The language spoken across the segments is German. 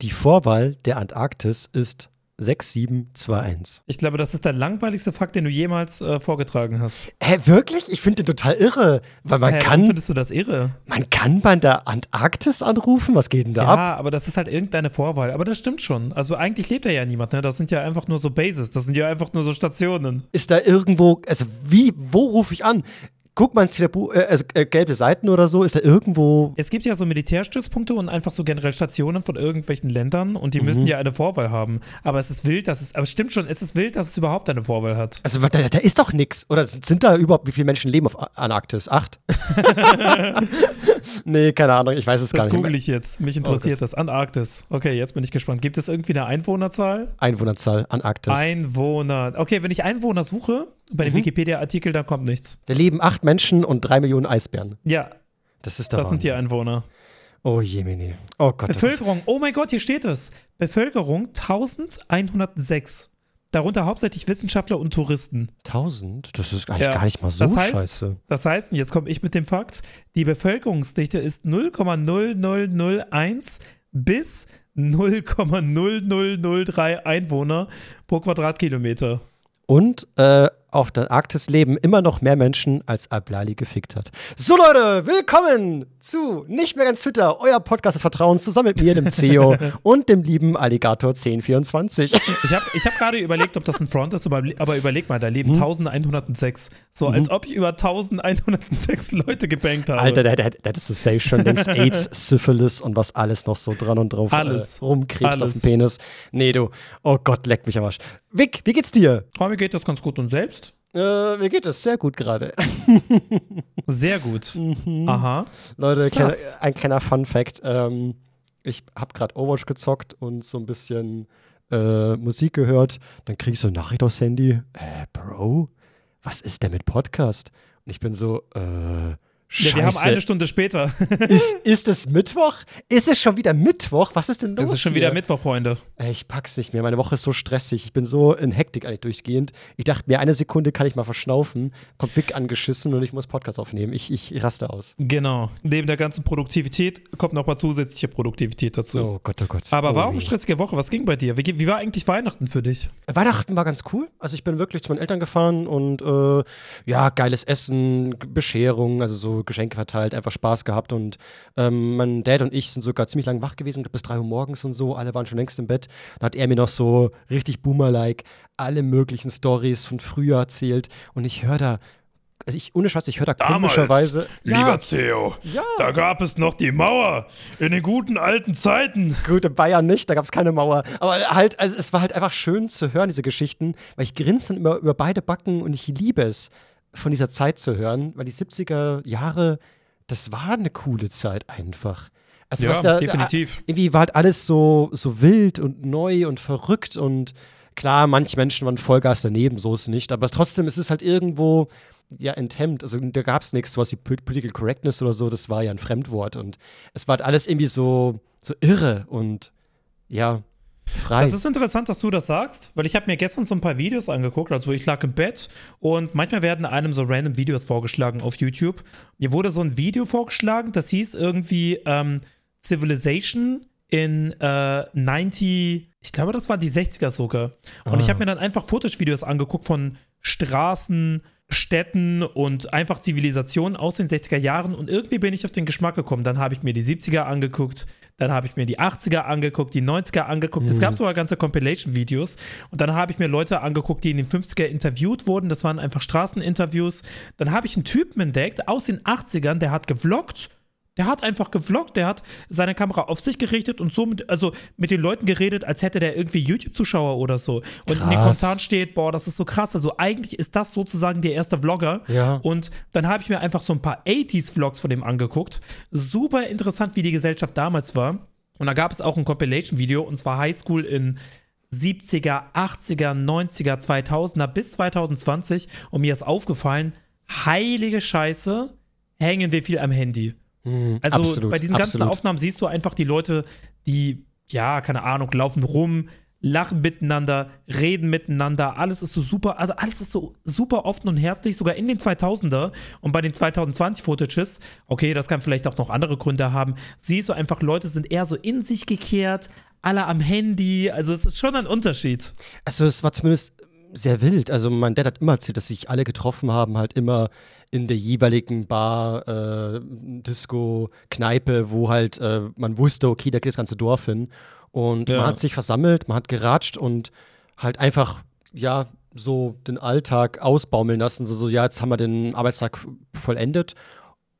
Die Vorwahl der Antarktis ist 6721. Ich glaube, das ist der langweiligste Fakt, den du jemals äh, vorgetragen hast. Hä, wirklich? Ich finde den total irre. Weil man Hä, kann. findest du das irre? Man kann bei der Antarktis anrufen? Was geht denn da Ja, ab? aber das ist halt irgendeine Vorwahl. Aber das stimmt schon. Also eigentlich lebt da ja niemand, ne? Das sind ja einfach nur so Bases. Das sind ja einfach nur so Stationen. Ist da irgendwo, also wie, wo rufe ich an? Guck mal ins Telebu äh, also, äh, gelbe Seiten oder so, ist da irgendwo. Es gibt ja so Militärstützpunkte und einfach so generell Stationen von irgendwelchen Ländern und Mhm. die müssen ja eine Vorwahl haben. Aber es ist wild, dass es, aber es stimmt schon, es ist wild, dass es überhaupt eine Vorwahl hat. Also da, da ist doch nix. Oder sind da überhaupt, wie viele Menschen leben auf Antarktis? Acht? nee, keine Ahnung, ich weiß es gar Das nicht. google ich jetzt. Mich interessiert Gott. das. Antarktis. Okay, jetzt bin ich gespannt. Gibt es irgendwie eine Einwohnerzahl? Einwohnerzahl, Antarktis. Einwohner. Okay, wenn ich Einwohner suche, bei Mhm. dem Wikipedia-Artikel, dann kommt nichts. da leben acht Menschen und drei Millionen Eisbären. Ja, Das ist der das sind die Wahnsinn. Einwohner. Oh Jemini. Oh Gott. Oh Gott. Bevölkerung, oh mein Gott, hier steht es. Bevölkerung 1106. Darunter hauptsächlich Wissenschaftler und Touristen. 1000? Das ist eigentlich Ja, gar nicht mal so das heißt, scheiße. Das heißt, und jetzt komme ich mit dem Fakt, die Bevölkerungsdichte ist 0,0001 bis 0,0003 Einwohner pro Quadratkilometer. Und äh, auf der Arktis leben immer noch mehr Menschen, als Ablali gefickt hat. So Leute, willkommen zu Nicht mehr ganz Twitter, euer Podcast des Vertrauens, zusammen mit mir, dem CEO und dem lieben Alligator 1024. Ich habe ich hab gerade überlegt, ob das ein Front ist, aber, aber überleg mal, da leben Mhm. 1106. So, als ob ich über 1106 Leute gebankt habe. Alter, da, da, da hättest du safe schon längst AIDS, Syphilis und was alles noch so dran und drauf Alles. Äh, rumkrebst auf dem. Penis. Nee, du. Oh Gott, leck mich am Arsch. Vic, wie geht's dir? Oh, mir geht das ganz gut und selbst? Äh, mir geht es sehr gut gerade. Sehr gut. Mhm. Aha. Leute, kleiner, ein kleiner Fun Fact. Ähm, ich habe gerade Overwatch gezockt und so ein bisschen äh, Musik gehört. Dann krieg ich so eine Nachricht aufs Handy. Äh, Bro, was ist denn mit Podcast? Und ich bin so, äh, Ja, wir haben Scheiße. eine Stunde später. ist, ist es Mittwoch? Ist es schon wieder Mittwoch? Was ist denn los? Es ist schon hier? wieder Mittwoch, Freunde. Ich pack's nicht mehr. Meine Woche ist so stressig. Ich bin so in Hektik eigentlich durchgehend. Ich dachte mir, eine Sekunde kann ich mal verschnaufen. Kommt Vic angeschissen und ich muss Podcast aufnehmen. Ich, ich raste aus. Genau. Neben der ganzen Produktivität kommt noch mal zusätzliche Produktivität dazu. Oh Gott, oh Gott. Aber oh warum weh. stressige Woche? Was ging bei dir? Wie, wie war eigentlich Weihnachten für dich? Weihnachten war ganz cool. Also ich bin wirklich zu meinen Eltern gefahren und äh, ja, geiles Essen, Bescherung, also so Geschenke verteilt, einfach Spaß gehabt. Und ähm, mein Dad und ich sind sogar ziemlich lang wach gewesen, bis drei Uhr morgens und so. Alle waren schon längst im Bett. Dann hat er mir noch so richtig Boomer-like alle möglichen Stories von früher erzählt. Und ich höre da, also ich, ohne Scheiß, ich höre da komischerweise. lieber Theo, Ja. da gab es noch die Mauer in den guten alten Zeiten. Gut, in Bayern nicht, da gab es keine Mauer. Aber halt, also es war halt einfach schön zu hören, diese Geschichten, weil ich grinse dann immer über beide Backen und ich liebe es, von dieser Zeit zu hören, weil die 70er Jahre, das war eine coole Zeit einfach. Also Ja, was da, definitiv. Irgendwie war halt alles so, so wild und neu und verrückt und klar, manche Menschen waren Vollgas daneben, so ist es nicht, aber es, trotzdem ist es halt irgendwo ja enthemmt. Also da gab es nichts, sowas wie Pol- Political Correctness oder so, das war ja ein Fremdwort und es war halt alles irgendwie so, so irre und ja, frei. Das ist interessant, dass du das sagst, weil ich habe mir gestern so ein paar Videos angeguckt, also ich lag im Bett und manchmal werden einem so random Videos vorgeschlagen auf YouTube. Mir wurde so ein Video vorgeschlagen, das hieß irgendwie ähm, Civilization in äh, 90, ich glaube, das waren die 60er sogar. Und ich habe mir dann einfach Footage-Videos angeguckt von Straßen, Städten und einfach Zivilisationen aus den 60er Jahren und irgendwie bin ich auf den Geschmack gekommen. Dann habe ich mir die 70er angeguckt, dann habe ich mir die 80er angeguckt, die 90er angeguckt. Es gab sogar ganze Compilation-Videos und dann habe ich mir Leute angeguckt, die in den 50er interviewt wurden. Das waren einfach Straßeninterviews. Dann habe ich einen Typen entdeckt aus den 80ern, der hat gevloggt. Der hat einfach gevloggt, der hat seine Kamera auf sich gerichtet und so mit, also mit den Leuten geredet, als hätte der irgendwie YouTube-Zuschauer oder so. Und in den Krass. Kommentaren steht, boah, das ist so krass. Also eigentlich ist das sozusagen der erste Vlogger. Ja. Und dann habe ich mir einfach so ein paar 80s-Vlogs von dem angeguckt. Super interessant, wie die Gesellschaft damals war. Und da gab es auch ein Compilation-Video, und zwar Highschool in 70er, 80er, 90er, 2000er bis 2020. Und mir ist aufgefallen, heilige Scheiße, hängen wir viel am Handy. Also absolut, bei diesen ganzen absolut. Aufnahmen siehst du einfach die Leute, die, ja, keine Ahnung, laufen rum, lachen miteinander, reden miteinander, alles ist so super, also alles ist so super offen und herzlich, sogar in den 2000er und bei den 2020 Footages, okay, das kann vielleicht auch noch andere Gründe haben, siehst du einfach, Leute sind eher so in sich gekehrt, alle am Handy, also es ist schon ein Unterschied. Also es war zumindest sehr wild. Also mein Dad hat immer erzählt, dass sich alle getroffen haben, halt immer in der jeweiligen Bar, äh, Disco, Kneipe, wo halt äh, man wusste, okay, da geht das ganze Dorf hin. Und ja. man hat sich versammelt, man hat geratscht und halt einfach, ja, so den Alltag ausbaumeln lassen. So, so ja, jetzt haben wir den Arbeitstag vollendet.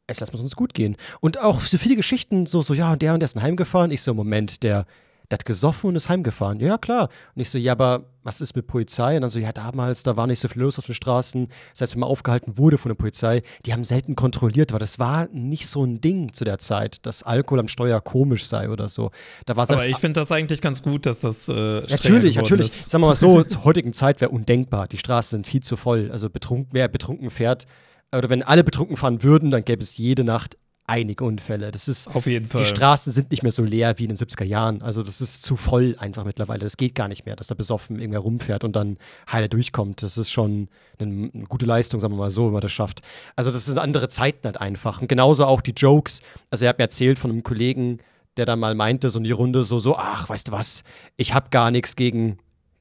Jetzt lassen wir es uns gut gehen. Und auch so viele Geschichten, so, so, ja, und der und der ist heimgefahren. Ich so, Moment, der, der hat gesoffen und ist heimgefahren. Ja, klar. Und ich so, ja, aber was ist mit Polizei? Und dann so, ja, damals, da war nicht so viel los auf den Straßen. Das heißt, wenn man aufgehalten wurde von der Polizei, die haben selten kontrolliert, weil das war nicht so ein Ding zu der Zeit, dass Alkohol am Steuer komisch sei oder so. Da war Aber ich finde das eigentlich ganz gut, dass das äh, Natürlich, natürlich. Ist. Sagen wir mal so, zur heutigen Zeit wäre undenkbar. Die Straßen sind viel zu voll. Also betrunken, wer betrunken fährt, oder wenn alle betrunken fahren würden, dann gäbe es jede Nacht einige Unfälle. Das ist auf jeden Fall. Die Straßen sind nicht mehr so leer wie in den 70er Jahren. Also das ist zu voll einfach mittlerweile. Das geht gar nicht mehr, dass da besoffen irgendwer rumfährt und dann heile durchkommt. Das ist schon eine, eine, gute Leistung, sagen wir mal so, wenn man das schafft. Also das sind andere Zeiten halt einfach. Und genauso auch die Jokes. Also er hat mir erzählt von einem Kollegen, der dann mal meinte, so in die Runde so, so, ach, weißt du was, ich habe gar nichts gegen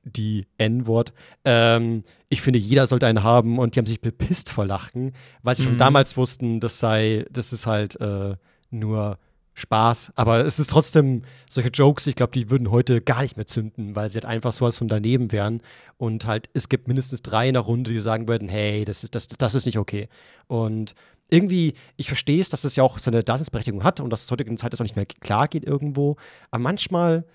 die N-Wort. Ähm, ich finde, jeder sollte einen haben und die haben sich bepisst vor Lachen, weil sie mhm. schon damals wussten, das sei, das ist halt äh, nur Spaß. Aber es ist trotzdem solche Jokes, ich glaube, die würden heute gar nicht mehr zünden, weil sie halt einfach sowas von daneben wären. Und halt, es gibt mindestens drei in der Runde, die sagen würden, hey, das ist, das, das ist nicht okay. Und irgendwie, ich verstehe es, dass es ja auch seine Daseinsberechtigung hat und dass es heutigen Zeit das auch nicht mehr klar geht irgendwo. Aber manchmal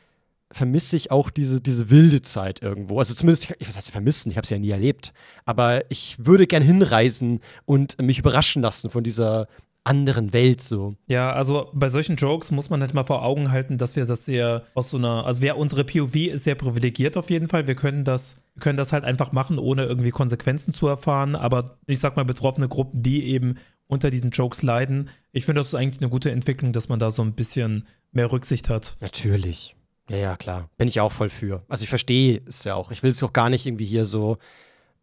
vermisse ich auch diese, diese wilde Zeit irgendwo. Also zumindest, ich, was heißt vermissen, ich habe es ja nie erlebt. Aber ich würde gern hinreisen und mich überraschen lassen von dieser anderen Welt so. Ja, also bei solchen Jokes muss man halt mal vor Augen halten, dass wir das sehr aus so einer, also wer unsere POV ist sehr privilegiert auf jeden Fall. Wir können das, wir können das halt einfach machen, ohne irgendwie Konsequenzen zu erfahren. Aber ich sag mal, betroffene Gruppen, die eben unter diesen Jokes leiden, ich finde, das ist eigentlich eine gute Entwicklung, dass man da so ein bisschen mehr Rücksicht hat. Natürlich. Ja, ja, klar. Bin ich auch voll für. Also ich verstehe es ja auch. Ich will es auch gar nicht irgendwie hier so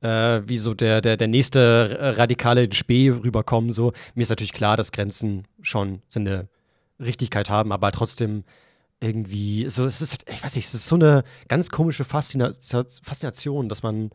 äh, wie so der, der, der nächste radikale Spee rüberkommen. So. Mir ist natürlich klar, dass Grenzen schon seine Richtigkeit haben, aber trotzdem irgendwie, so, es ist, ich weiß nicht, es ist so eine ganz komische Faszination, dass man,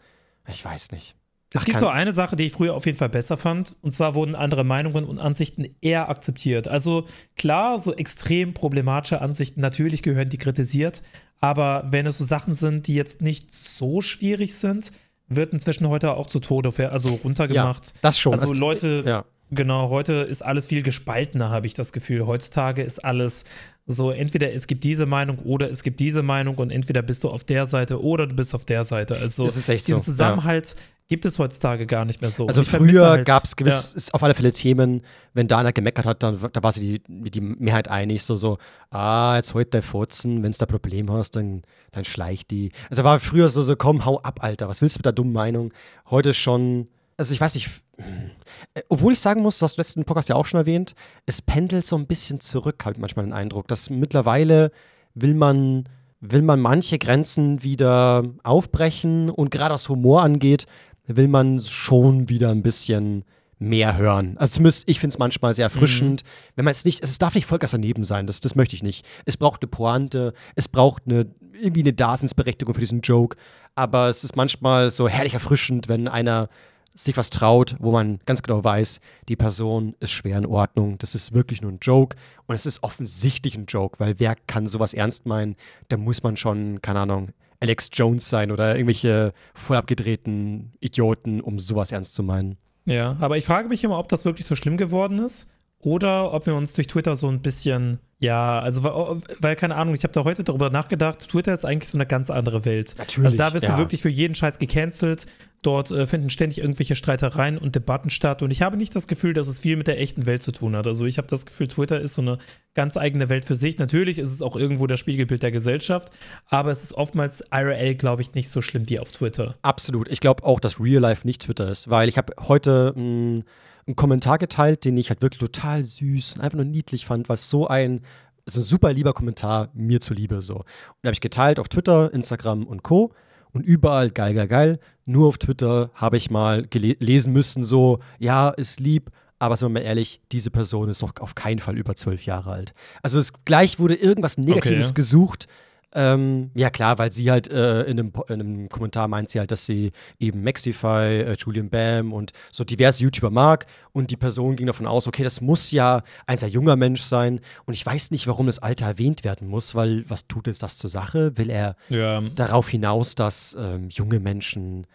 ich weiß nicht. Es Ach, gibt so eine Sache, die ich früher auf jeden Fall besser fand. Und zwar wurden andere Meinungen und Ansichten eher akzeptiert. Also klar, so extrem problematische Ansichten, natürlich gehören die kritisiert. Aber wenn es so Sachen sind, die jetzt nicht so schwierig sind, wird inzwischen heute auch zu Tode also runtergemacht. Ja, das schon. Also Leute, ja. genau, heute ist alles viel gespaltener, habe ich das Gefühl. Heutzutage ist alles so, entweder es gibt diese Meinung oder es gibt diese Meinung und entweder bist du auf der Seite oder du bist auf der Seite. Also das ist echt diesen so. Zusammenhalt ja gibt es heutzutage gar nicht mehr so. Also früher halt, gab es gewiss ja. auf alle Fälle Themen, wenn da einer gemeckert hat, dann da war sich die, die Mehrheit einig, so so, ah, jetzt heute der Furzen, wenn du da Problem hast, dann, dann schleicht die. Also war früher so, so, komm, hau ab, Alter, was willst du mit der dummen Meinung? Heute schon, also ich weiß nicht, äh, obwohl ich sagen muss, das hast du letzten Podcast ja auch schon erwähnt, es pendelt so ein bisschen zurück, habe ich manchmal den Eindruck, dass mittlerweile will man will man manche Grenzen wieder aufbrechen und gerade was Humor angeht, will man schon wieder ein bisschen mehr hören. Also zumindest, ich finde es manchmal sehr erfrischend. Mhm. Wenn man es nicht, es darf nicht Vollgas daneben sein, das, das möchte ich nicht. Es braucht eine Pointe, es braucht eine, irgendwie eine Daseinsberechtigung für diesen Joke, aber es ist manchmal so herrlich erfrischend, wenn einer sich was traut, wo man ganz genau weiß, die Person ist schwer in Ordnung, das ist wirklich nur ein Joke und es ist offensichtlich ein Joke, weil wer kann sowas ernst meinen? Da muss man schon, keine Ahnung, Alex Jones sein oder irgendwelche voll abgedrehten Idioten, um sowas ernst zu meinen. Ja, aber ich frage mich immer, ob das wirklich so schlimm geworden ist oder ob wir uns durch Twitter so ein bisschen ja, also weil, weil, keine Ahnung, ich habe da heute darüber nachgedacht, Twitter ist eigentlich so eine ganz andere Welt. Natürlich. Also da wirst ja. du wirklich für jeden Scheiß gecancelt. Dort äh, finden ständig irgendwelche Streitereien und Debatten statt. Und ich habe nicht das Gefühl, dass es viel mit der echten Welt zu tun hat. Also ich habe das Gefühl, Twitter ist so eine ganz eigene Welt für sich. Natürlich ist es auch irgendwo das Spiegelbild der Gesellschaft, aber es ist oftmals IRL, glaube ich, nicht so schlimm wie auf Twitter. Absolut. Ich glaube auch, dass Real Life nicht Twitter ist, weil ich habe heute mh, einen Kommentar geteilt, den ich halt wirklich total süß und einfach nur niedlich fand, was so ein ist ein super lieber Kommentar, mir zuliebe so. Und habe ich geteilt auf Twitter, Instagram und Co. Und überall geil, geil, geil. Nur auf Twitter habe ich mal lesen müssen, so, ja, ist lieb, aber sind wir mal ehrlich, diese Person ist doch auf keinen Fall über zwölf Jahre alt. Also es, gleich wurde irgendwas Negatives okay. gesucht, ähm, ja, klar, weil sie halt äh, in, einem, in, einem, Kommentar meint sie halt, dass sie eben Maxify, äh, Julian Bam und so diverse YouTuber mag. Und die Person ging davon aus, okay, das muss ja ein sehr junger Mensch sein. Und ich weiß nicht, warum das Alter erwähnt werden muss, weil was tut jetzt das zur Sache? Will er ja. darauf hinaus, dass ähm, junge Menschen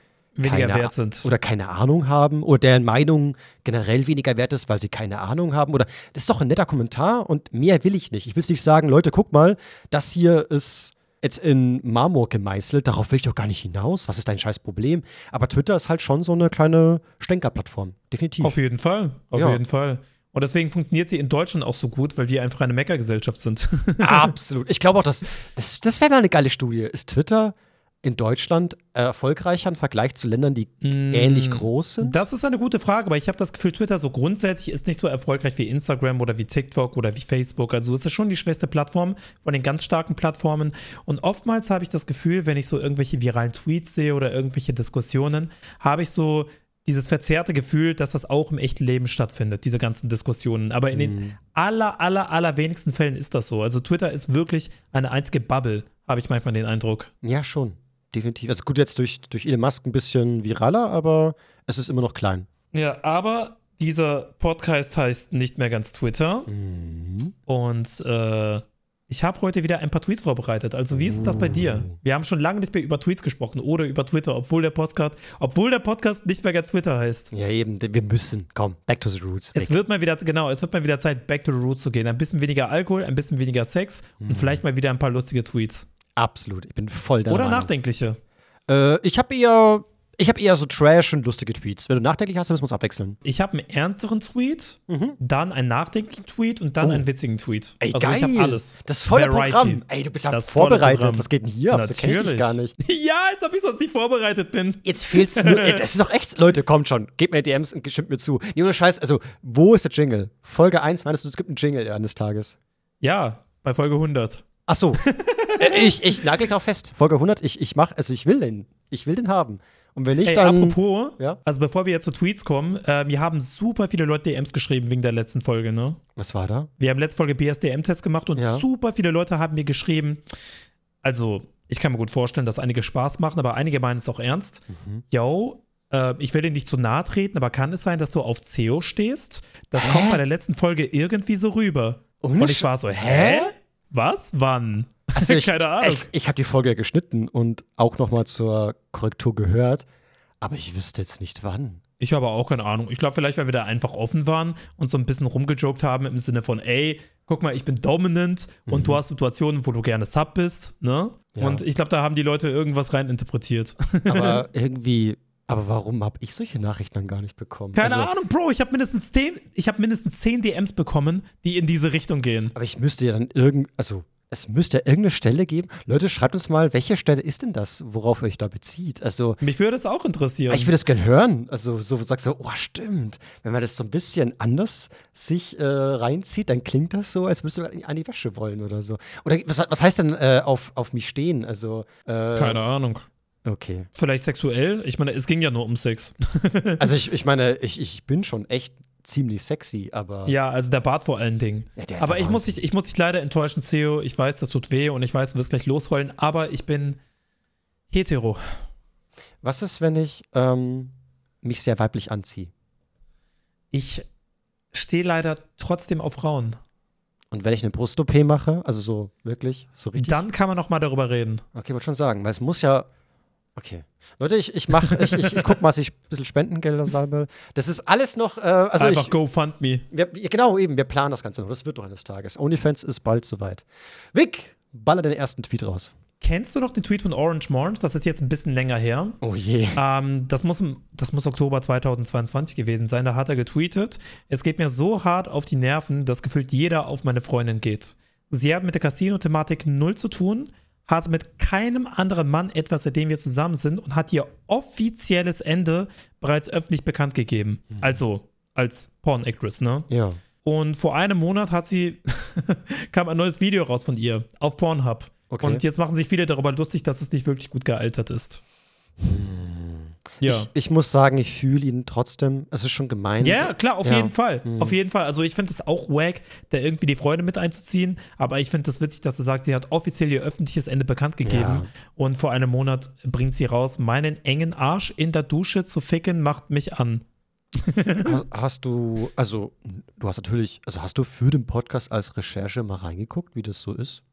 weniger keine, wert sind. Oder keine Ahnung haben oder deren Meinung generell weniger wert ist, weil sie keine Ahnung haben. Oder das ist doch ein netter Kommentar und mehr will ich nicht. Ich will nicht sagen, Leute, guck mal, das hier ist jetzt in Marmor gemeißelt, darauf will ich doch gar nicht hinaus. Was ist dein scheiß Problem? Aber Twitter ist halt schon so eine kleine Stänkerplattform. Definitiv. Auf jeden Fall. Auf ja. jeden Fall. Und deswegen funktioniert sie in Deutschland auch so gut, weil wir einfach eine Meckergesellschaft sind. Absolut. Ich glaube auch, dass, das, das wäre mal eine geile Studie. Ist Twitter in Deutschland erfolgreicher im Vergleich zu Ländern, die mm, ähnlich groß sind? Das ist eine gute Frage, aber ich habe das Gefühl, Twitter so grundsätzlich ist nicht so erfolgreich wie Instagram oder wie TikTok oder wie Facebook. Also es ist schon die schwächste Plattform von den ganz starken Plattformen. Und oftmals habe ich das Gefühl, wenn ich so irgendwelche viralen Tweets sehe oder irgendwelche Diskussionen, habe ich so dieses verzerrte Gefühl, dass das auch im echten Leben stattfindet, diese ganzen Diskussionen. Aber in mm. den aller, aller, aller wenigsten Fällen ist das so. Also Twitter ist wirklich eine einzige Bubble, habe ich manchmal den Eindruck. Ja, schon definitiv. Also gut, jetzt durch, durch Elon Musk ein bisschen viraler, aber es ist immer noch klein. Ja, aber dieser Podcast heißt nicht mehr ganz Twitter. Mhm. Und äh, ich habe heute wieder ein paar Tweets vorbereitet. Also, wie ist das bei dir? Oh. Wir haben schon lange nicht mehr über Tweets gesprochen oder über Twitter, obwohl der Podcast, obwohl der Podcast nicht mehr ganz Twitter heißt. Ja, eben, wir müssen. Komm, back to the roots. Es wird mal wieder, genau, es wird mal wieder Zeit, back to the roots zu gehen. Ein bisschen weniger Alkohol, ein bisschen weniger Sex mhm. und vielleicht mal wieder ein paar lustige Tweets. Absolut, ich bin voll da. Oder Meinung. nachdenkliche. Äh, ich habe eher, ich habe eher so Trash und lustige Tweets. Wenn du nachdenklich hast, dann müssen wir es abwechseln. Ich habe einen ernsteren Tweet, mhm. dann einen nachdenklichen Tweet und dann oh. einen witzigen Tweet. Ey, also geil. ich habe alles. Das volle Variety. Programm. Ey, du bist ja das vorbereitet. Was geht denn hier ab? So kenn ich dich gar nicht. ja, als ob ich sonst nicht vorbereitet bin. Jetzt fehlt's nur. ey, das ist doch echt. Leute, kommt schon. Gebt mir DMs und stimmt mir zu. Nee, ohne Scheiß. Also, wo ist der Jingle? Folge 1, meinst du, es gibt einen Jingle eines Tages? Ja, bei Folge 100. Ach so. Äh, ich, ich nagel drauf fest. Folge 100, ich, ich mach, also ich will den. Ich will den haben. Und wenn nicht, Ey, dann. Apropos, ja? also bevor wir jetzt zu Tweets kommen, äh, wir haben super viele Leute DMs geschrieben wegen der letzten Folge, ne? Was war da? Wir haben letzte Folge BSDM-Test gemacht und ja. super viele Leute haben mir geschrieben, also ich kann mir gut vorstellen, dass einige Spaß machen, aber einige meinen es auch ernst. Mhm. Yo, äh, ich will dir nicht zu nahe treten, aber kann es sein, dass du auf CEO stehst? Das hä? kommt bei der letzten Folge irgendwie so rüber. Ohne und ich war so, hä? Was? Wann? Also ich, Keine Ahnung. Ich, ich habe die Folge geschnitten und auch nochmal zur Korrektur gehört, aber ich wüsste jetzt nicht wann. Ich habe auch keine Ahnung. Ich glaube, vielleicht, weil wir da einfach offen waren und so ein bisschen rumgejoked haben im Sinne von, ey, guck mal, ich bin dominant mhm. und du hast Situationen, wo du gerne Sub bist, ne? Ja. Und ich glaube, da haben die Leute irgendwas rein interpretiert. Aber irgendwie, aber warum habe ich solche Nachrichten dann gar nicht bekommen? Keine also, Ahnung, Bro, ich habe mindestens zehn, ich habe mindestens zehn DMs bekommen, die in diese Richtung gehen. Aber ich müsste ja dann irgend, also es müsste irgendeine Stelle geben. Leute, schreibt uns mal, welche Stelle ist denn das, worauf ihr euch da bezieht? Also mich würde es auch interessieren. Ich würde es gerne hören. Also so sagst du, oh stimmt. Wenn man das so ein bisschen anders sich äh, reinzieht, dann klingt das so, als müsste man an die Wäsche wollen oder so. Oder was, was heißt denn äh, auf, auf mich stehen? Also äh, keine Ahnung. Okay. Vielleicht sexuell? Ich meine, es ging ja nur um Sex. also ich, ich meine, ich, ich bin schon echt ziemlich sexy, aber. Ja, also der Bart vor allen Dingen. Ja, aber ich muss, dich, ich muss dich leider enttäuschen, Theo. Ich weiß, das tut weh und ich weiß, du wirst gleich losrollen, aber ich bin hetero. Was ist, wenn ich ähm, mich sehr weiblich anziehe? Ich stehe leider trotzdem auf Frauen. Und wenn ich eine Brust-OP mache, also so wirklich, so richtig. Dann kann man noch mal darüber reden. Okay, wollte schon sagen, weil es muss ja Okay. Leute, ich, ich mach, ich, ich, ich guck mal, dass ich ein bisschen Spendengelder sammle. Das ist alles noch, äh, also Einfach ich, GoFundMe. Wir, genau, eben, wir planen das Ganze noch. Das wird doch eines Tages. OnlyFans ist bald soweit. Vic, baller den ersten Tweet raus. Kennst du noch den Tweet von Orange Morns? Das ist jetzt ein bisschen länger her. Oh je. Ähm, das, muss, das muss Oktober 2022 gewesen sein. Da hat er getweetet: Es geht mir so hart auf die Nerven, dass gefühlt jeder auf meine Freundin geht. Sie haben mit der Casino-Thematik null zu tun hat mit keinem anderen Mann etwas, seitdem wir zusammen sind und hat ihr offizielles Ende bereits öffentlich bekannt gegeben. Mhm. Also als Porn-Actress, ne? Ja. Und vor einem Monat hat sie, kam ein neues Video raus von ihr auf Pornhub. Okay. Und jetzt machen sich viele darüber lustig, dass es nicht wirklich gut gealtert ist. Ja. Ich, ich muss sagen, ich fühle ihn trotzdem. Es ist schon gemein. Ja, klar, auf Ja. jeden Fall. Auf jeden Fall. Also ich finde es auch wack, da irgendwie die Freude mit einzuziehen. Aber ich finde das witzig, dass sie sagt, sie hat offiziell ihr öffentliches Ende bekannt gegeben. Ja. Und vor einem Monat bringt sie raus, meinen engen Arsch in der Dusche zu ficken, macht mich an. Hast, hast du, also, du hast natürlich, also hast du für den Podcast als Recherche mal reingeguckt, wie das so ist?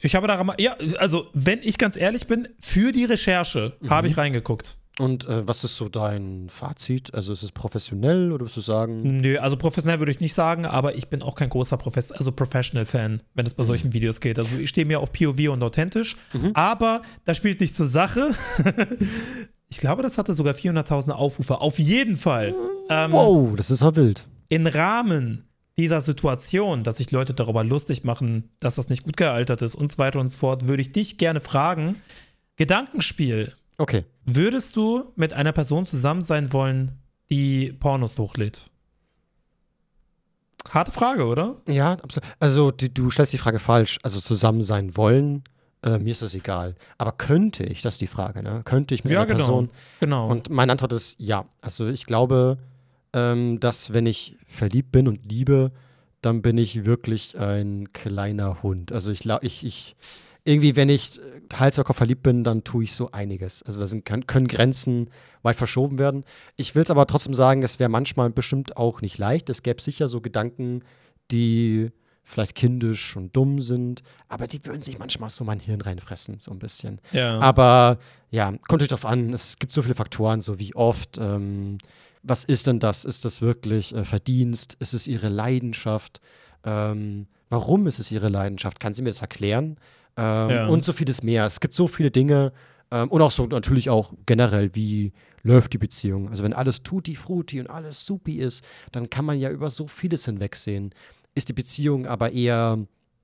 Ich habe da mal, ja, also wenn ich ganz ehrlich bin, für die Recherche habe ich reingeguckt. Und äh, was ist so dein Fazit? Also ist es professionell oder würdest du sagen? Nö, also professionell würde ich nicht sagen, aber ich bin auch kein großer Profes also Professional-Fan, wenn es bei solchen Videos geht. Also ich stehe mir auf POV und authentisch, aber das spielt nicht zur Sache. ich glaube, das hatte sogar 400.000 Aufrufe. Auf jeden Fall. Ähm, Wow, das ist ja wild. Im Rahmen dieser Situation, dass sich Leute darüber lustig machen, dass das nicht gut gealtert ist und so weiter und so fort, würde ich dich gerne fragen, Gedankenspiel, Okay. Würdest du mit einer Person zusammen sein wollen, die Pornos hochlädt? Harte Frage, oder? Ja, absolut. Also du, du stellst die Frage falsch. Also zusammen sein wollen, äh, mir ist das egal. Aber könnte ich, das ist die Frage, ne? Könnte ich mit Ja, einer genau. Person Genau. Und meine Antwort ist ja. Also ich glaube, ähm, dass wenn ich verliebt bin und liebe, dann bin ich wirklich ein kleiner Hund. Also ich ich, ich, irgendwie, wenn ich äh, Hals über Kopf verliebt bin, dann tue ich so einiges. Also da sind, können, können Grenzen weit verschoben werden. Ich will es aber trotzdem sagen, es wäre manchmal bestimmt auch nicht leicht. Es gäbe sicher so Gedanken, die vielleicht kindisch und dumm sind, aber die würden sich manchmal so mein Hirn reinfressen, so ein bisschen. ja. Aber ja, kommt natürlich drauf an. Es gibt so viele Faktoren, so wie oft. Ähm, was ist denn das? Ist das wirklich äh, Verdienst? Ist es ihre Leidenschaft? Ähm, warum ist es ihre Leidenschaft? Kann sie mir das erklären? Ähm, Ja. Und so vieles mehr. Es gibt so viele Dinge. Ähm, und auch so natürlich auch generell, wie läuft die Beziehung. Also wenn alles tutti frutti und alles supi ist, dann kann man ja über so vieles hinwegsehen. Ist die Beziehung aber eher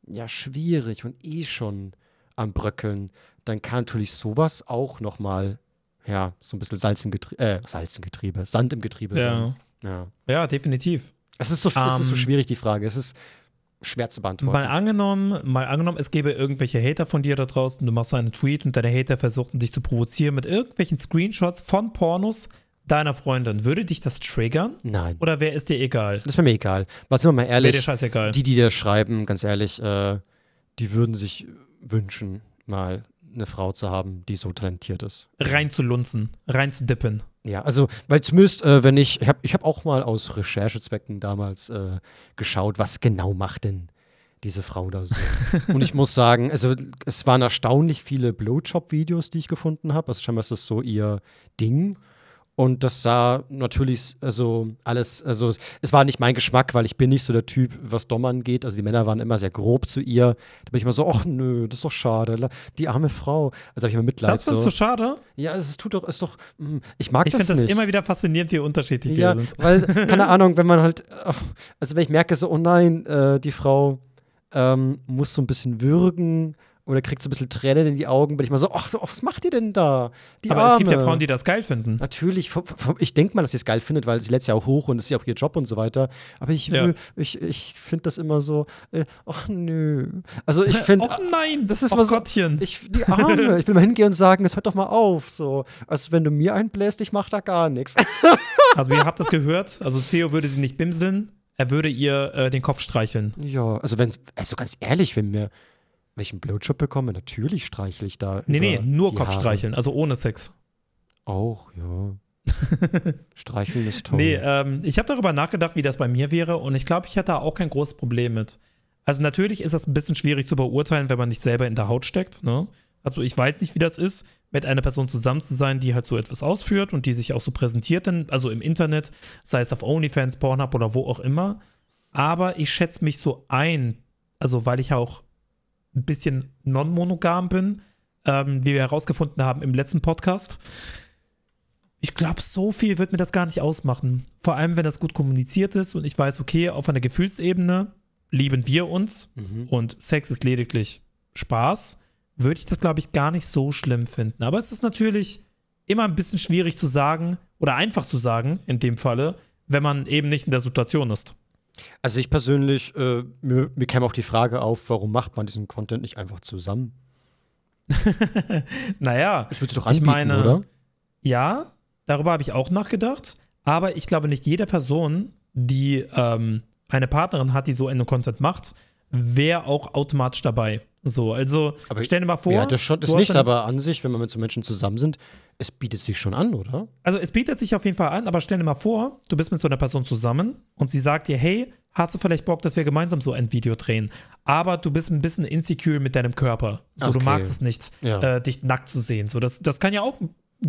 ja, schwierig und eh schon am Bröckeln, dann kann natürlich sowas auch nochmal, ja, so ein bisschen Salz im Getriebe, äh, Salz im Getriebe, Sand im Getriebe sein. ja. Ja. ja, definitiv. Es ist so, es ist so Ähm, schwierig, die Frage. Es ist schwer zu beantworten. Mal angenommen, mal angenommen, es gäbe irgendwelche Hater von dir da draußen, du machst einen Tweet und deine Hater versuchen dich zu provozieren mit irgendwelchen Screenshots von Pornos deiner Freundin. Würde dich das triggern? Nein. Oder wäre es dir egal? Das wäre mir egal. Was sind wir mal Wäre ehrlich, dir scheißegal. die, die dir schreiben, ganz ehrlich, äh, die würden sich wünschen, mal eine Frau zu haben, die so talentiert ist. rein zu lunzen, rein zu dippen. Ja, also, weil zumindest, äh, wenn ich, ich habe ich hab auch mal aus Recherchezwecken damals äh, geschaut, was genau macht denn diese Frau da so. Und ich muss sagen, also es waren erstaunlich viele Blowjob-Videos, die ich gefunden habe. Also scheinbar ist das so ihr Ding. Und das sah natürlich, also alles, also es- war nicht mein Geschmack, weil ich bin nicht so der Typ, was Dom angeht. Also die Männer waren immer sehr grob zu ihr. Da bin ich immer so, ach nö, das ist doch schade. Die arme Frau. Also habe ich immer Mitleid. Das ist so. so schade. Ja, es tut doch, ist doch, mm, ich mag Ich das finde das nicht. immer wieder faszinierend, wie unterschiedlich ja, wir sind. weil, keine Ahnung, wenn man halt, also wenn ich merke so, oh nein, äh, die Frau ähm, muss so ein bisschen würgen oder kriegt so ein bisschen Tränen in die Augen, bin ich mal so, ach, so, was macht ihr denn da? Die Aber Arme. es gibt ja Frauen, die das geil finden. Natürlich, ich denke mal, dass sie es geil findet, weil sie lädt ja auch hoch und es ist ja auch ihr Job und so weiter. Aber ich Ja. will, ich, ich finde das immer so, äh, ach nö. Also ich finde, oh nein, das ist oh mal so- Gottchen. ich, die Arme, ich will mal hingehen und sagen, es hört doch mal auf. So, also wenn du mir einbläst, ich mach da gar nichts. Also ihr habt das gehört, also Theo würde sie nicht bimseln, er würde ihr äh, den Kopf streicheln. Ja, also wenn, also ganz ehrlich, wenn mir welchen Blowjob bekomme, natürlich streichle ich da. Nee, nee, nur Kopf Haare. streicheln, also ohne Sex. Auch, ja. Streicheln ist toll. Nee, ähm, ich habe darüber nachgedacht, wie das bei mir wäre und ich glaube, ich hätte da auch kein großes Problem mit. Also natürlich ist das ein bisschen schwierig zu beurteilen, wenn man nicht selber in der Haut steckt. Ne? Also ich weiß nicht, wie das ist, mit einer Person zusammen zu sein, die halt so etwas ausführt und die sich auch so präsentiert, denn, also im Internet, sei es auf OnlyFans, Pornhub oder wo auch immer. Aber ich schätze mich so ein, also weil ich auch ein bisschen non-monogam bin, ähm, wie wir herausgefunden haben im letzten Podcast. Ich glaube, so viel wird mir das gar nicht ausmachen. Vor allem, wenn das gut kommuniziert ist und ich weiß, okay, auf einer Gefühlsebene lieben wir uns Mhm. und Sex ist lediglich Spaß, würde ich das, glaube ich, gar nicht so schlimm finden. Aber es ist natürlich immer ein bisschen schwierig zu sagen oder einfach zu sagen, in dem Falle, wenn man eben nicht in der Situation ist. Also ich persönlich, äh, mir, mir kam auch die Frage auf, warum macht man diesen Content nicht einfach zusammen? naja, Das würdest du doch ich anbieten, meine- oder? ja, darüber habe ich auch nachgedacht. Aber ich glaube, nicht jede Person, die ähm, eine Partnerin hat, die so einen Content macht, wäre auch automatisch dabei. So, also Aber stell dir mal vor. ja, das schon, du ist nicht, aber an sich, wenn wir mit so Menschen zusammen sind, es bietet sich schon an, oder? Also es bietet sich auf jeden Fall an, aber stell dir mal vor, du bist mit so einer Person zusammen und sie sagt dir, hey, hast du vielleicht Bock, dass wir gemeinsam so ein Video drehen? Aber du bist ein bisschen insecure mit deinem Körper. So, du Okay. magst es nicht, Ja. äh, dich nackt zu sehen. So, das, das kann ja auch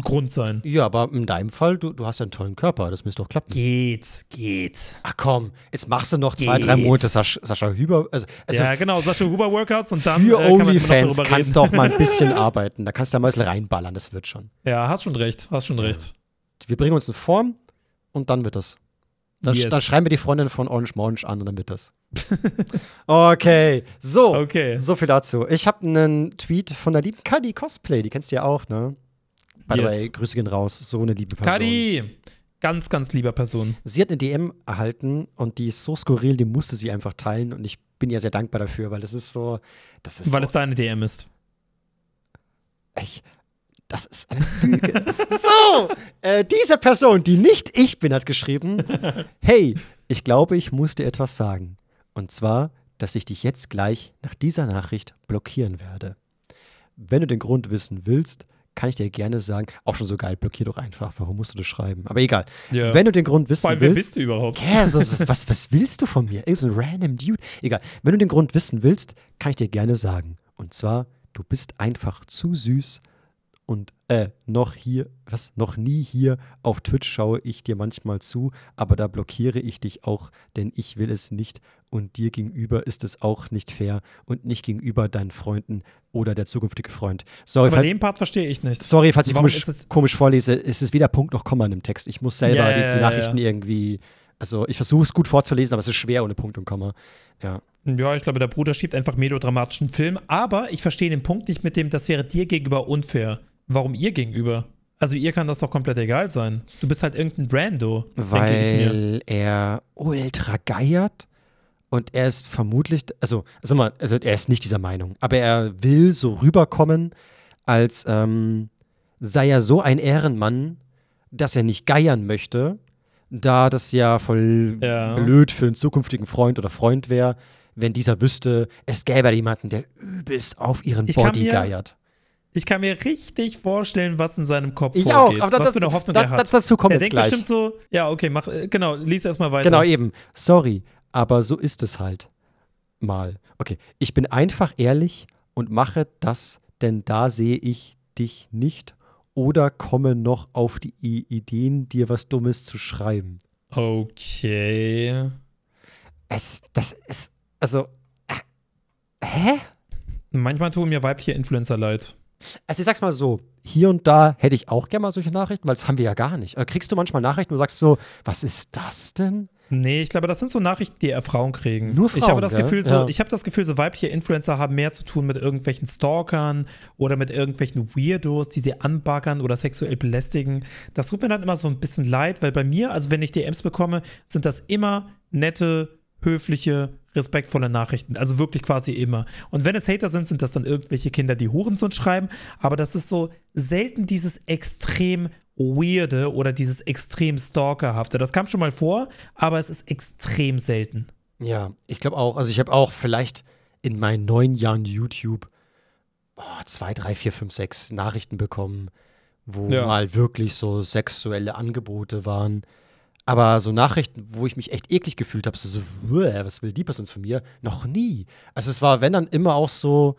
Grund sein. Ja, aber in deinem Fall, du, du hast ja einen tollen Körper, das müsste doch klappen. Geht, geht. Ach komm, jetzt machst du noch zwei, drei Geht. Monate Sascha, Sascha Hüber. Also, also ja, genau, Sascha Huber Workouts und dann für äh, kann OnlyFans darüber kannst du auch mal ein bisschen arbeiten. Da kannst du ja mal ein bisschen reinballern, das wird schon. Ja, hast schon recht, hast schon recht. Wir bringen uns in Form und dann wird das. Dann, Yes. dann schreiben wir die Freundin von Orange Morange an und dann wird das. okay, so. Okay. So viel dazu. Ich habe einen Tweet von der lieben Kadi Cosplay, die kennst du ja auch, ne? By the Yes. way, Grüße gehen raus, so eine liebe Person. Kadi, ganz, ganz lieber Person. Sie hat eine DM erhalten und die ist so skurril, die musste sie einfach teilen und ich bin ihr sehr dankbar dafür, weil das ist so, das ist Weil so, es deine DM ist. echt, das ist eine Lüge. so, äh, diese Person, die nicht ich bin, hat geschrieben, hey, ich glaube, ich muss dir etwas sagen. Und zwar, dass ich dich jetzt gleich nach dieser Nachricht blockieren werde. Wenn du den Grund wissen willst, kann ich dir gerne sagen, auch schon so geil, blockier doch einfach, warum musst du das schreiben? Aber egal. Ja. Wenn du den Grund wissen Vor allem, wer willst, bist du überhaupt? ja, so, so, was, was willst du von mir? Irgend so ein random Dude. Egal. Wenn du den Grund wissen willst, kann ich dir gerne sagen. Und zwar, du bist einfach zu süß und äh, noch hier, was, noch nie hier auf Twitch schaue ich dir manchmal zu, aber da blockiere ich dich auch, denn ich will es nicht und dir gegenüber ist es auch nicht fair und nicht gegenüber deinen Freunden oder der zukünftige Freund. Sorry, Aber falls, den Part verstehe ich nicht. sorry, falls ich Warum komisch, es- komisch vorlese, es ist weder Punkt noch Komma in dem Text. Ich muss selber Ja, die, die Nachrichten irgendwie, also ich versuche es gut vorzulesen, aber es ist schwer ohne Punkt und Komma. Ja. Ja, ich glaube, der Bruder schiebt einfach melodramatischen Film, aber ich verstehe den Punkt nicht mit dem, das wäre dir gegenüber unfair. Warum ihr gegenüber? Also ihr kann das doch komplett egal sein. Du bist halt irgendein Brando, denke ich mir. Weil er ultra geiert und er ist vermutlich, also, also mal, also er ist nicht dieser Meinung, aber er will so rüberkommen, als ähm, sei er so ein Ehrenmann, dass er nicht geiern möchte, da das ja voll Ja. blöd für einen zukünftigen Freund oder Freund wäre, wenn dieser wüsste, es gäbe jemanden, der übelst auf ihren Ich Body mir- geiert. Ich kann mir richtig vorstellen, was in seinem Kopf Ich vorgeht. auch, aber was das- für eine Hoffnung da- er hat. das- dazu kommen er wir denkt jetzt gleich. bestimmt so, ja, okay, mach, äh, genau, lies erstmal weiter. Genau, eben. Sorry, aber so ist es halt. Mal. Okay, ich bin einfach ehrlich und mache das, denn da sehe ich dich nicht oder komme noch auf die Ideen, dir was Dummes zu schreiben. Okay. Es, das ist, also, äh, hä? Manchmal tun mir weibliche Influencer leid. Also ich sag's mal so, hier und da hätte ich auch gerne mal solche Nachrichten, weil das haben wir ja gar nicht. Äh, Kriegst du manchmal Nachrichten, wo du sagst so, was ist das denn? Nee, ich glaube, das sind so Nachrichten, die eher Frauen kriegen. Nur ich Frauen, habe das gell? Gefühl, so, Ja. ich habe das Gefühl, so weibliche Influencer haben mehr zu tun mit irgendwelchen Stalkern oder mit irgendwelchen Weirdos, die sie anbaggern oder sexuell belästigen. Das tut mir dann immer so ein bisschen leid, weil bei mir, also wenn ich DMs bekomme, sind das immer nette, höfliche, respektvolle Nachrichten. Also wirklich quasi immer. Und wenn es Hater sind, sind das dann irgendwelche Kinder, die Hurensohn schreiben. Aber das ist so selten dieses extrem weirde oder dieses extrem stalkerhafte. Das kam schon mal vor, aber es ist extrem selten. Ja, ich glaube auch. Also ich habe auch vielleicht in meinen neun Jahren YouTube oh, zwei, drei, vier, fünf, sechs Nachrichten bekommen, wo Ja. mal wirklich so sexuelle Angebote waren. Aber so Nachrichten, wo ich mich echt eklig gefühlt habe, so, so "Uäh, was will die Person von mir? Noch nie. Also es war, wenn dann immer auch so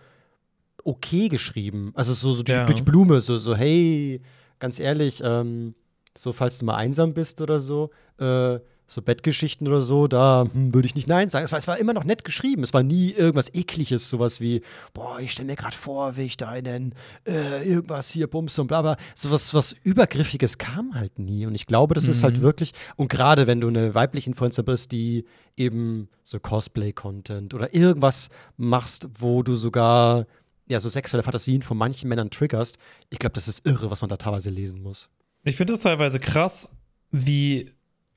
okay geschrieben. Also so, so durch, Ja. durch Blume, so, so, hey, ganz ehrlich, ähm, so falls du mal einsam bist oder so, äh, so Bettgeschichten oder so, da hm, würde ich nicht Nein sagen. Es war, es war immer noch nett geschrieben. Es war nie irgendwas Ekliges, sowas wie, boah, ich stelle mir gerade vor, wie ich da einen, äh, irgendwas hier, Bums und bla bla. Sowas was Übergriffiges kam halt nie. Und ich glaube, das ist halt wirklich, und gerade wenn du eine weibliche Influencer bist, die eben so Cosplay-Content oder irgendwas machst, wo du sogar ja, so sexuelle Fantasien von manchen Männern triggerst, ich glaube, das ist irre, was man da teilweise lesen muss. Ich finde das teilweise krass, wie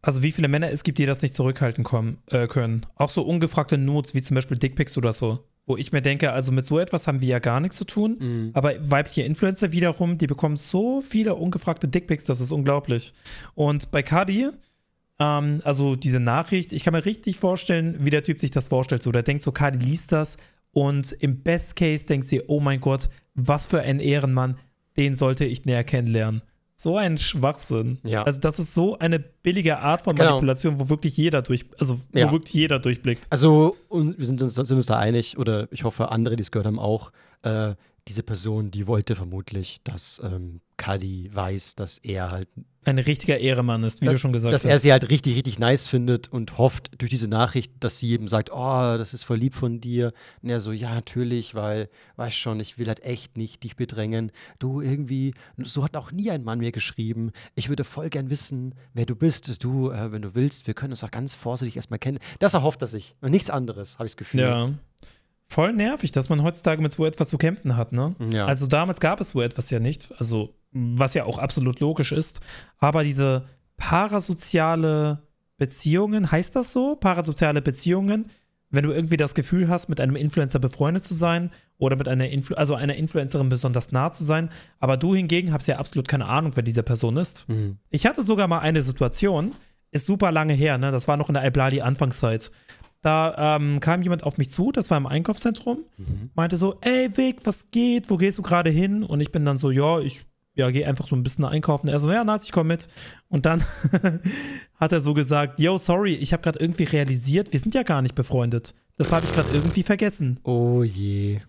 Also wie viele Männer es gibt, die das nicht zurückhalten kommen, äh, können. Auch so ungefragte Notes, wie zum Beispiel Dickpics oder so. Wo ich mir denke, also mit so etwas haben wir ja gar nichts zu tun. Mhm. Aber weibliche Influencer wiederum, die bekommen so viele ungefragte Dickpics, das ist unglaublich. Und bei Cardi, ähm, also diese Nachricht, ich kann mir richtig vorstellen, wie der Typ sich das vorstellt. So, der denkt so, Cardi liest das und im Best Case denkt sie, oh mein Gott, was für ein Ehrenmann, den sollte ich näher kennenlernen. So ein Schwachsinn. Ja. Also das ist so eine billige Art von Genau. Manipulation, wo wirklich jeder durch, also wo Ja. wirklich jeder durchblickt. Also, wir sind uns, sind uns da einig, oder ich hoffe, andere, die es gehört haben, auch. Äh, diese Person, die wollte vermutlich, dass ähm, Kadi weiß, dass er halt Ein richtiger Ehremann ist, wie dass, du schon gesagt dass hast. er sie halt richtig, richtig nice findet und hofft durch diese Nachricht, dass sie eben sagt, oh, das ist voll lieb von dir. Und er so, ja, natürlich, weil, weißt schon, ich will halt echt nicht dich bedrängen. Du irgendwie, so hat auch nie ein Mann mir geschrieben. Ich würde voll gern wissen, wer du bist. Du, äh, wenn du willst, wir können uns auch ganz vorsichtig erstmal kennen. Das erhofft er sich. Und nichts anderes, habe ich das Gefühl. Ja. Voll nervig, dass man heutzutage mit so etwas zu kämpfen hat, ne? Ja. Also damals gab es so etwas ja nicht, also was ja auch absolut logisch ist, aber diese parasoziale Beziehungen, heißt das so? Parasoziale Beziehungen, wenn du irgendwie das Gefühl hast, mit einem Influencer befreundet zu sein oder mit einer Influ also einer Influencerin besonders nah zu sein, aber du hingegen hast ja absolut keine Ahnung, wer diese Person ist. Mhm. Ich hatte sogar mal eine Situation, ist super lange her, ne? Das war noch in der Alblali-Anfangszeit. Da ähm, kam jemand auf mich zu, das war im Einkaufszentrum, meinte so, ey Vic, was geht? Wo gehst du gerade hin? Und ich bin dann so, ja, ich ja, gehe einfach so ein bisschen einkaufen. Er so, ja, nice, ich komme mit. Und dann hat er so gesagt, yo, sorry, ich habe gerade irgendwie realisiert, wir sind ja gar nicht befreundet. Das habe ich gerade irgendwie vergessen. Oh je.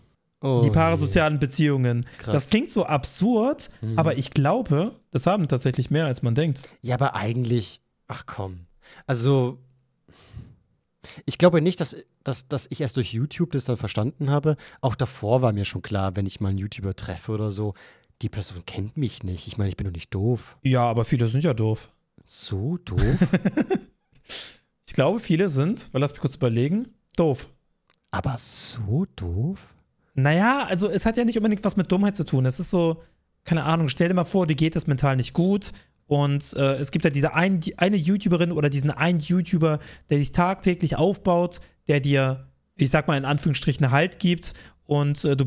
Oh Die parasozialen Beziehungen. Krass. Das klingt so absurd, aber ich glaube, das haben tatsächlich mehr, als man denkt. je. Ja, aber eigentlich, ach komm. Also, ich glaube nicht, dass, dass, dass ich erst durch YouTube das dann verstanden habe. Auch davor war mir schon klar, wenn ich mal einen YouTuber treffe oder so, die Person kennt mich nicht. Ich meine, ich bin doch nicht doof. Ja, aber viele sind ja doof. So doof? Ich glaube, viele sind, weil lass mich kurz überlegen, doof. aber so doof? Naja, also es hat ja nicht unbedingt was mit Dummheit zu tun. Es ist so, keine Ahnung, stell dir mal vor, dir geht das mental nicht gut und äh, es gibt ja diese ein, die eine YouTuberin oder diesen einen YouTuber, der dich tagtäglich aufbaut, der dir, ich sag mal in Anführungsstrichen, Halt gibt und äh, du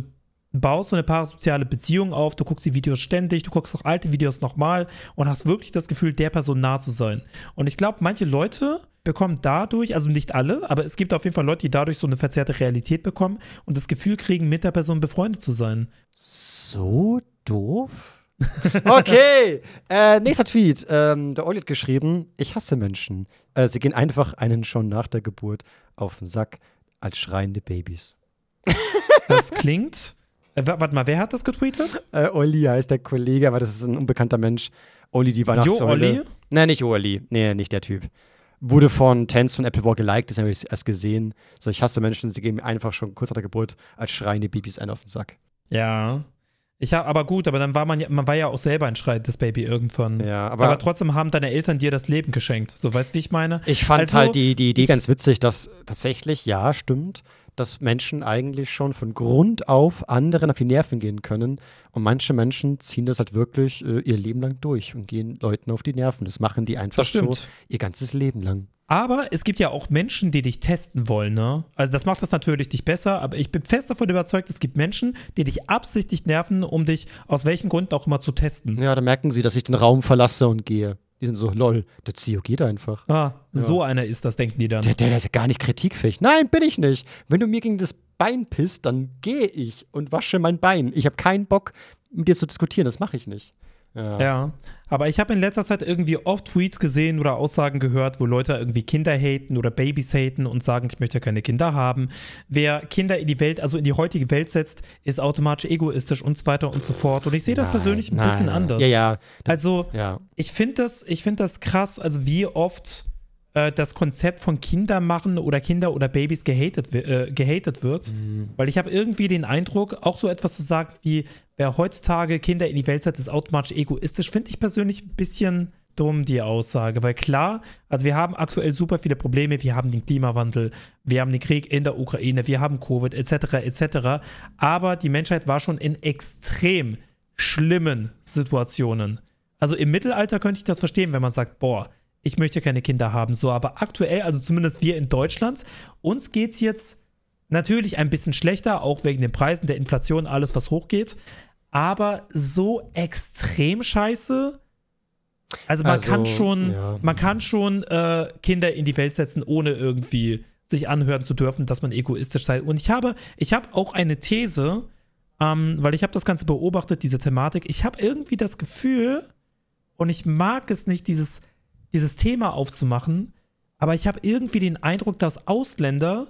baust so eine parasoziale Beziehung auf, du guckst die Videos ständig, du guckst auch alte Videos nochmal und hast wirklich das Gefühl, der Person nah zu sein. Und ich glaube, manche Leute bekommen dadurch, also nicht alle, aber es gibt auf jeden Fall Leute, die dadurch so eine verzerrte Realität bekommen und das Gefühl kriegen, mit der Person befreundet zu sein. So doof? Okay, äh, nächster Tweet. Ähm, der Olli hat geschrieben, ich hasse Menschen. Äh, sie gehen einfach einen schon nach der Geburt auf den Sack als schreiende Babys. Das klingt. Äh, wa- warte mal, wer hat das getweetet? Äh, Olli heißt der Kollege, aber das ist ein unbekannter Mensch. Olli, die Jo, Weihnachtssäule. Olli? Nee, nicht Olli. Nee, nicht der Typ. Wurde von Tens von Apple War geliked, das habe ich erst gesehen. So, ich hasse Menschen, sie gehen mir einfach schon kurz nach der Geburt als schreiende Babys einen auf den Sack. Ja. Ich hab, aber gut, aber dann war man ja, man war ja auch selber ein schreiendes Baby irgendwann. Ja, aber, aber, trotzdem haben deine Eltern dir das Leben geschenkt. So, weißt du, wie ich meine? ich fand Also, halt die, die Idee ganz witzig, dass tatsächlich, ja, stimmt, dass Menschen eigentlich schon von Grund auf anderen auf die Nerven gehen können. Und manche Menschen ziehen das halt wirklich äh, ihr Leben lang durch und gehen Leuten auf die Nerven. Das machen die einfach so ihr ganzes Leben lang. Aber es gibt ja auch Menschen, die dich testen wollen, ne? Also das macht das natürlich nicht besser, aber ich bin fest davon überzeugt, es gibt Menschen, die dich absichtlich nerven, um dich aus welchen Gründen auch immer zu testen. Ja, da merken sie, dass ich den Raum verlasse und gehe. Die sind so, lol, der Zio geht einfach. Ah, so einer ist das, denken die dann. Der, der ist ja gar nicht kritikfähig. Nein, bin ich nicht. Wenn du mir gegen das Bein pisst, dann gehe ich und wasche mein Bein. Ich habe keinen Bock, mit dir zu diskutieren. Das mache ich nicht. Ja. Ja, aber ich habe in letzter Zeit irgendwie oft Tweets gesehen oder Aussagen gehört, wo Leute irgendwie Kinder haten oder Babys haten und sagen, ich möchte keine Kinder haben. Wer Kinder in die Welt, also in die heutige Welt setzt, ist automatisch egoistisch und so weiter und so fort. Und ich sehe das Nein, persönlich ein nein, bisschen nein. anders. Ja, ja. Das, Also, ja. ich finde das, ich find das krass, also wie oft äh, das Konzept von Kinder machen oder Kinder oder Babys gehatet, äh, gehatet wird. Mhm. Weil ich habe irgendwie den Eindruck, auch so etwas zu sagen wie, wer heutzutage Kinder in die Welt setzt, ist automatisch egoistisch, finde ich persönlich ein bisschen dumm, die Aussage. Weil klar, also wir haben aktuell super viele Probleme. Wir haben den Klimawandel, wir haben den Krieg in der Ukraine, wir haben Covid, etc., etc. Aber die Menschheit war schon in extrem schlimmen Situationen. Also im Mittelalter könnte ich das verstehen, wenn man sagt, boah, ich möchte keine Kinder haben. So, aber aktuell, also zumindest wir in Deutschland, uns geht es jetzt natürlich ein bisschen schlechter, auch wegen den Preisen, der Inflation, alles, was hochgeht. Aber so extrem scheiße. Also man Also, kann schon, ja. man kann schon äh, Kinder in die Welt setzen, ohne irgendwie sich anhören zu dürfen, dass man egoistisch sei. Und ich habe, ich habe auch eine These, ähm, weil ich habe das Ganze beobachtet, diese Thematik. Ich habe irgendwie das Gefühl, und ich mag es nicht, dieses, dieses Thema aufzumachen, aber ich habe irgendwie den Eindruck, dass Ausländer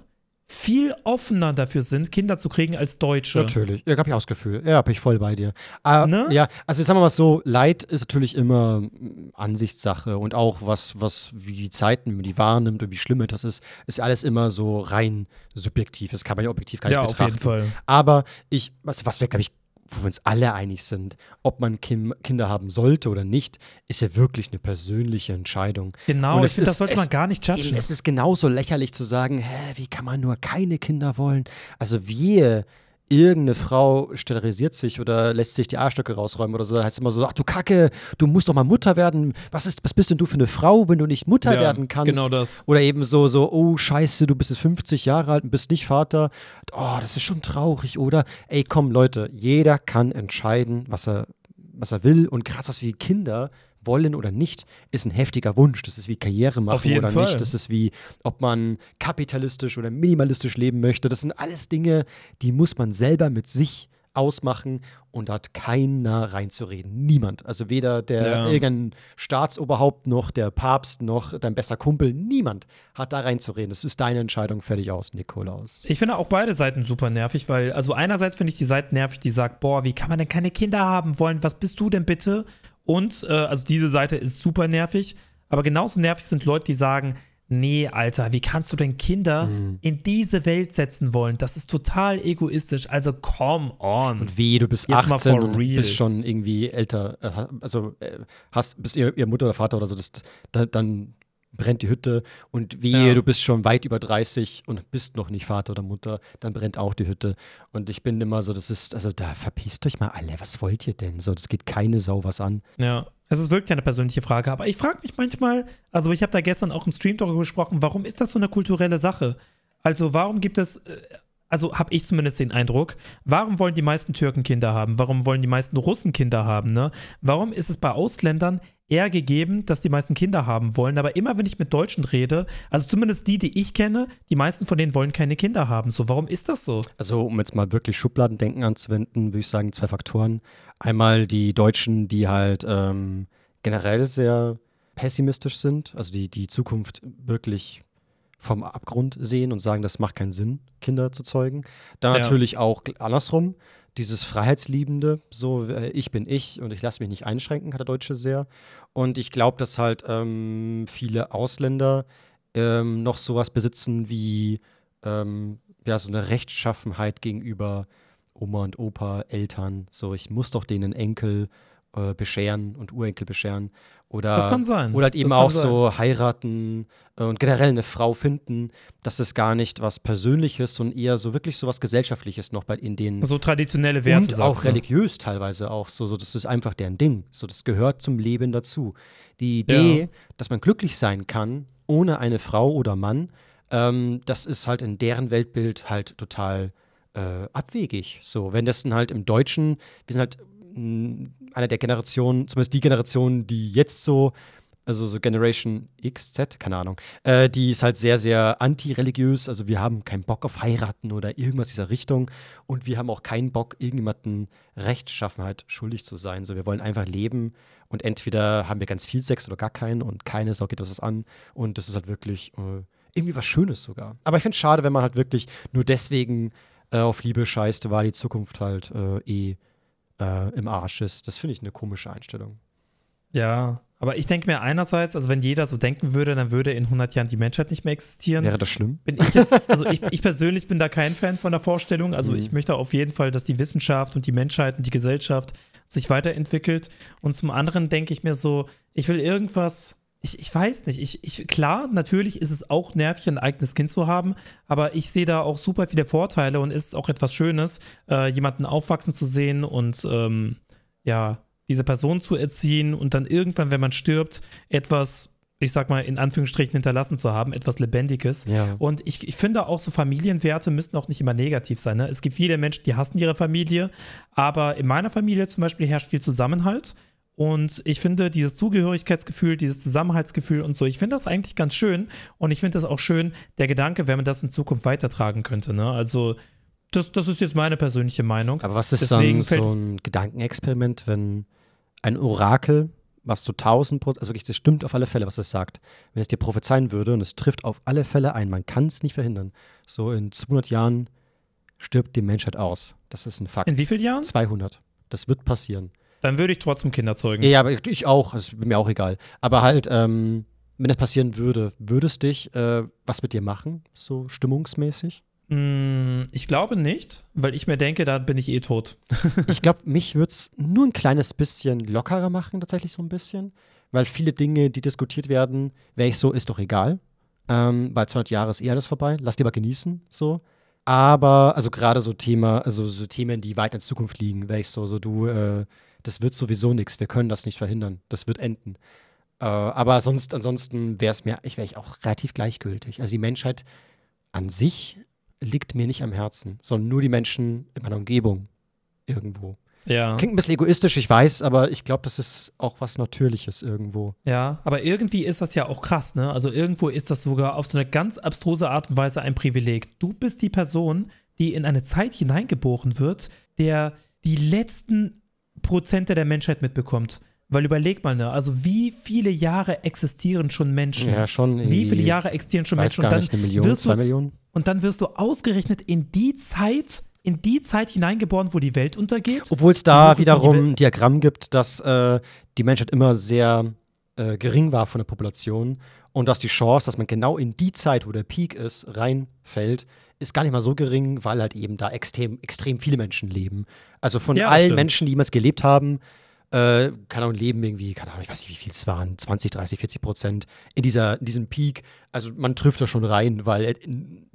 viel offener dafür sind, Kinder zu kriegen als Deutsche. Natürlich. Ja, hab ich auch das Gefühl. Ja, bin ich voll bei dir. Ah, Ne? Ja, also sagen wir mal so, Leid ist natürlich immer mm, Ansichtssache und auch was, was, wie die Zeiten, wie man die wahrnimmt und wie schlimm das ist, ist alles immer so rein subjektiv. Das kann man ja objektiv gar nicht Ja, auf betrachten. jeden Fall. Aber ich, was, was wir, glaube ich, wo wir uns alle einig sind, ob man Kim, Kinder haben sollte oder nicht, ist ja wirklich eine persönliche Entscheidung. Genau, es finde, das ist- sollte es- man gar nicht judgen. Es ist genauso lächerlich zu sagen, hä, wie kann man nur keine Kinder wollen? Also wir, irgendeine Frau sterilisiert sich oder lässt sich die Arschstöcke rausräumen oder so, da heißt es immer so, ach du Kacke, du musst doch mal Mutter werden. Was ist, was bist denn du für eine Frau, wenn du nicht Mutter Ja, werden kannst? genau das. Oder eben so, so, oh scheiße, du bist jetzt 50 Jahre alt und bist nicht Vater. Oh, das ist schon traurig, oder? Ey, komm, Leute, jeder kann entscheiden, was er, was er will. Und gerade was wie Kinder wollen oder nicht, ist ein heftiger Wunsch. Das ist wie Karriere machen oder Fall. nicht. Das ist wie, ob man kapitalistisch oder minimalistisch leben möchte. Das sind alles Dinge, die muss man selber mit sich ausmachen und da hat keiner reinzureden. Niemand. Also weder der Ja. irgendein Staatsoberhaupt noch der Papst noch dein bester Kumpel. Niemand hat da reinzureden. Das ist deine Entscheidung fertig aus, Nikolaus. Ich finde auch beide Seiten super nervig, weil, also einerseits finde ich die Seite nervig, die sagt, boah, wie kann man denn keine Kinder haben wollen? Was bist du denn bitte? Und, äh, also diese Seite ist super nervig, aber genauso nervig sind Leute, die sagen, nee, Alter, wie kannst du denn Kinder Mhm. in diese Welt setzen wollen? Das ist total egoistisch, also come on. Und wie, du bist Jetzt mal 18 for und bist schon irgendwie älter, äh, also äh, hast, bist ihr, ihr Mutter oder Vater oder so, das, da, dann brennt die Hütte und wie Ja. du bist schon weit über 30 und bist noch nicht Vater oder Mutter, dann brennt auch die Hütte. Und ich bin immer so, das ist, also da verpisst euch mal alle, was wollt ihr denn? So, das geht keine Sau was an. Ja, es ist wirklich eine persönliche Frage, aber ich frage mich manchmal, also ich habe da gestern auch im Stream darüber gesprochen, warum ist das so eine kulturelle Sache? Also warum gibt es, äh, also habe ich zumindest den Eindruck, warum wollen die meisten Türken Kinder haben? Warum wollen die meisten Russen Kinder haben? Ne? Warum ist es bei Ausländern eher gegeben, dass die meisten Kinder haben wollen? Aber immer wenn ich mit Deutschen rede, also zumindest die, die ich kenne, die meisten von denen wollen keine Kinder haben. So, warum ist das so? Also, um jetzt mal wirklich Schubladendenken anzuwenden, würde ich sagen, zwei Faktoren. Einmal die Deutschen, die halt ähm, generell sehr pessimistisch sind, also die die Zukunft wirklich vom Abgrund sehen und sagen, das macht keinen Sinn, Kinder zu zeugen. Dann Ja. natürlich auch andersrum, dieses Freiheitsliebende, so äh, ich bin ich und ich lasse mich nicht einschränken, hat der Deutsche sehr. Und ich glaube, dass halt ähm, viele Ausländer ähm, noch sowas besitzen wie ähm, ja, so eine Rechtschaffenheit gegenüber Oma und Opa, Eltern. So, ich muss doch denen Enkel äh, bescheren und Urenkel bescheren. Oder, Das kann sein. Oder halt eben auch so heiraten äh, und generell eine Frau finden. Das ist gar nicht was Persönliches, sondern eher so wirklich so was Gesellschaftliches noch bei in denen. So traditionelle Werte. und auch religiös teilweise auch so, so. Das ist einfach deren Ding. So, das gehört zum Leben dazu. Die Idee, Ja. dass man glücklich sein kann ohne eine Frau oder Mann, ähm, das ist halt in deren Weltbild halt total äh, abwegig. So, wenn das dann halt im Deutschen, wir sind halt einer der Generationen, zumindest die Generation, die jetzt so, also so Generation X, Z, keine Ahnung, äh, die ist halt sehr, sehr antireligiös. Also wir haben keinen Bock auf heiraten oder irgendwas dieser Richtung. Und wir haben auch keinen Bock, irgendjemanden Rechtschaffenheit schuldig zu sein. So, wir wollen einfach leben und entweder haben wir ganz viel Sex oder gar keinen und keine Sau geht das an. Und das ist halt wirklich äh, irgendwie was Schönes sogar. Aber ich finde es schade, wenn man halt wirklich nur deswegen äh, auf Liebe scheißt, weil die Zukunft halt äh, eh äh, im Arsch ist. Das finde ich eine komische Einstellung. Ja, aber ich denke mir einerseits, also wenn jeder so denken würde, dann würde in 100 Jahren die Menschheit nicht mehr existieren. Wäre das schlimm? Bin ich jetzt, also ich, ich persönlich bin da kein Fan von der Vorstellung. Also Mhm. ich möchte auf jeden Fall, dass die Wissenschaft und die Menschheit und die Gesellschaft sich weiterentwickelt. Und zum anderen denke ich mir so, ich will irgendwas, ich, ich weiß nicht, ich, ich, klar, natürlich ist es auch nervig, ein eigenes Kind zu haben, aber ich sehe da auch super viele Vorteile und ist auch etwas Schönes, äh, jemanden aufwachsen zu sehen und ähm, ja, diese Person zu erziehen und dann irgendwann, wenn man stirbt, etwas ich sag mal, in Anführungsstrichen hinterlassen zu haben, etwas Lebendiges. Ja. Und ich, ich finde auch so Familienwerte müssen auch nicht immer negativ sein. Ne? Es gibt viele Menschen, die hassen ihre Familie, aber in meiner Familie zum Beispiel herrscht viel Zusammenhalt. Und ich finde dieses Zugehörigkeitsgefühl, dieses Zusammenhaltsgefühl und so, ich finde das eigentlich ganz schön. Und ich finde das auch schön, der Gedanke, wenn man das in Zukunft weitertragen könnte. Ne? Also, das, das ist jetzt meine persönliche Meinung. Aber was ist Deswegen dann so ein Gedankenexperiment, wenn ein Orakel, was so 1000 Prozent, also wirklich, das stimmt auf alle Fälle, was es sagt, wenn es dir prophezeien würde und es trifft auf alle Fälle ein, man kann es nicht verhindern. So in 200 Jahren stirbt die Menschheit aus. Das ist ein Fakt. In wie vielen Jahren? 200. Das wird passieren. Dann würde ich trotzdem Kinder zeugen. Ja, aber ich auch, das ist mir auch egal. Aber halt, ähm, wenn das passieren würde, würde es dich äh, was mit dir machen, so stimmungsmäßig? Mm, Ich glaube nicht, weil ich mir denke, da bin ich eh tot. Ich glaube, mich würde es nur ein kleines bisschen lockerer machen, tatsächlich so ein bisschen. Weil viele Dinge, die diskutiert werden, wäre ich so, ist doch egal. Ähm, weil 200 Jahre ist eh alles vorbei. Lass lieber genießen, so. Aber, also gerade so Thema, also so Themen, die weit in Zukunft liegen, wäre ich so, so du, äh, das wird sowieso nichts. Wir können das nicht verhindern. Das wird enden. Äh, aber sonst, ansonsten wäre es mir, ich wäre ich auch relativ gleichgültig. Also die Menschheit an sich liegt mir nicht am Herzen, sondern nur die Menschen in meiner Umgebung irgendwo. Ja. Klingt ein bisschen egoistisch, ich weiß, aber ich glaube, das ist auch was Natürliches irgendwo. Ja, aber irgendwie ist das ja auch krass, ne? Also irgendwo ist das sogar auf so eine ganz abstruse Art und Weise ein Privileg. Du bist die Person, die in eine Zeit hineingeboren wird, der die letzten Prozente der Menschheit mitbekommt. Weil überleg mal, ne? Also wie viele Jahre existieren schon Menschen? Ja, schon. Wie viele Jahre existieren schon Menschen? Und dann nicht, eine Million, wirst zwei du, Millionen? und dann wirst du ausgerechnet in die Zeit, in die Zeit hineingeboren, wo die Welt untergeht. Obwohl es da wiederum ein Diagramm gibt, dass äh, die Menschheit immer sehr äh, gering war von der Population und dass die Chance, dass man genau in die Zeit, wo der Peak ist, reinfällt, ist gar nicht mal so gering, weil halt eben da extrem, extrem viele Menschen leben. Also von Ja, allen stimmt. Menschen, die jemals gelebt haben, äh, keine Ahnung, leben irgendwie, keine Ahnung, ich weiß nicht, wie viel es waren, 20, 30, 40 Prozent in, dieser, in diesem Peak. Also man trifft da schon rein, weil äh,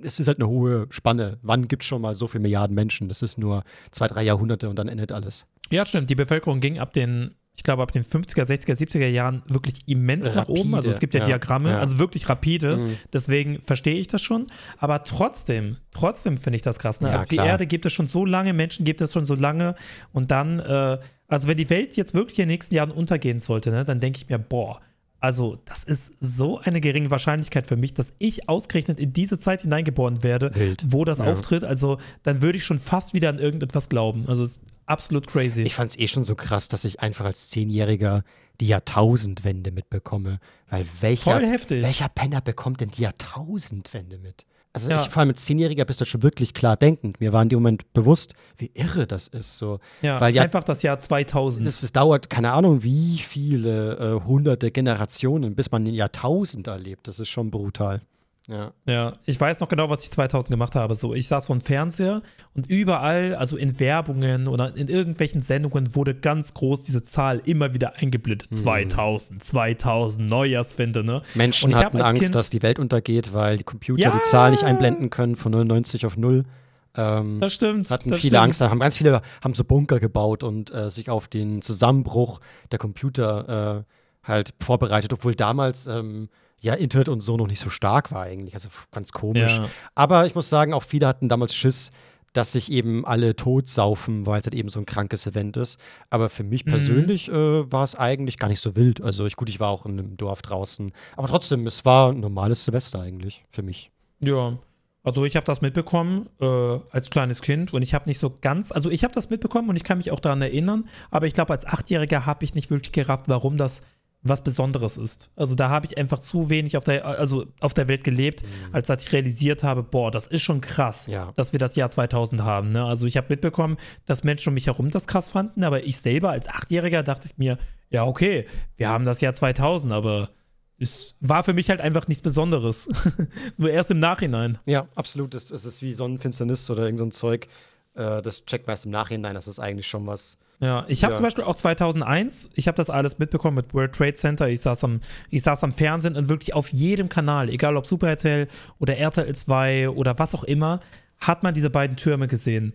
es ist halt eine hohe Spanne. Wann gibt es schon mal so viele Milliarden Menschen? Das ist nur zwei, drei Jahrhunderte und dann endet alles. Ja, stimmt. Die Bevölkerung ging ab den, ich glaube, ab den 50er, 60er, 70er Jahren wirklich immens nach Rapide, oben. Also es gibt ja, ja, Diagramme, ja. also wirklich rapide. Mhm. Deswegen verstehe ich das schon. Aber trotzdem, trotzdem finde ich das krass. Ne? Ja, also die klar. Erde gibt es schon so lange, Menschen gibt es schon so lange. Und dann, äh, also wenn die Welt jetzt wirklich in den nächsten Jahren untergehen sollte, ne, dann denke ich mir, boah, also das ist so eine geringe Wahrscheinlichkeit für mich, dass ich ausgerechnet in diese Zeit hineingeboren werde, Wild. wo das Ja. auftritt. Also dann würde ich schon fast wieder an irgendetwas glauben. Also es ist absolut crazy. Ich fand es eh schon so krass, dass ich einfach als Zehnjähriger die Jahrtausendwende mitbekomme. Weil welcher, Voll heftig. welcher Penner bekommt denn die Jahrtausendwende mit? Also Ja. ich vor allem als Zehnjähriger bist du schon wirklich klar denkend. Mir war in dem Moment bewusst, wie irre das ist. So. Ja, Weil ja einfach das Jahr 2000. das, das dauert, keine Ahnung, wie viele äh, hunderte Generationen, bis man ein Jahrtausend erlebt. Das ist schon brutal. Ja. ja, ich weiß noch genau, was ich 2000 gemacht habe. So, ich saß vor dem Fernseher und überall, also in Werbungen oder in irgendwelchen Sendungen, wurde ganz groß diese Zahl immer wieder eingeblendet. Hm. 2000, 2000, Neujahrswende, ne? Menschen hatten Angst, Kind- dass die Welt untergeht, weil die Computer Ja! die Zahl nicht einblenden können von 99 auf 0. Ähm, Das stimmt. hatten das viele stimmt. Angst, da haben ganz viele haben so Bunker gebaut und äh, sich auf den Zusammenbruch der Computer äh, halt vorbereitet, obwohl damals ähm, ja Internet und so noch nicht so stark war eigentlich, also ganz komisch. Ja. Aber ich muss sagen, auch viele hatten damals Schiss, dass sich eben alle totsaufen, weil es halt eben so ein krankes Event ist. Aber für mich Mhm. persönlich äh, war es eigentlich gar nicht so wild. Also ich, gut, ich war auch in einem Dorf draußen. Aber trotzdem, es war ein normales Silvester eigentlich für mich. Ja. Also ich habe das mitbekommen äh, als kleines Kind und ich habe nicht so ganz, also ich habe das mitbekommen und ich kann mich auch daran erinnern, aber ich glaube, als Achtjähriger habe ich nicht wirklich gerafft, warum das was Besonderes ist. Also da habe ich einfach zu wenig auf der, also auf der Welt gelebt, als dass ich realisiert habe, boah, das ist schon krass, Ja. dass wir das Jahr 2000 haben. Ne? Also ich habe mitbekommen, dass Menschen um mich herum das krass fanden, aber ich selber als Achtjähriger dachte ich mir, ja okay, wir haben das Jahr 2000, aber es war für mich halt einfach nichts Besonderes. Nur erst im Nachhinein. Ja, absolut. Es, es ist wie Sonnenfinsternis oder irgend so ein Zeug. Äh, das checkt man erst im Nachhinein. Das ist eigentlich schon was. Ja, ich habe Ja. zum Beispiel auch 2001, ich habe das alles mitbekommen mit World Trade Center. Ich saß, am, ich saß am Fernsehen und wirklich auf jedem Kanal, egal ob Super RTL oder RTL 2 oder was auch immer, hat man diese beiden Türme gesehen.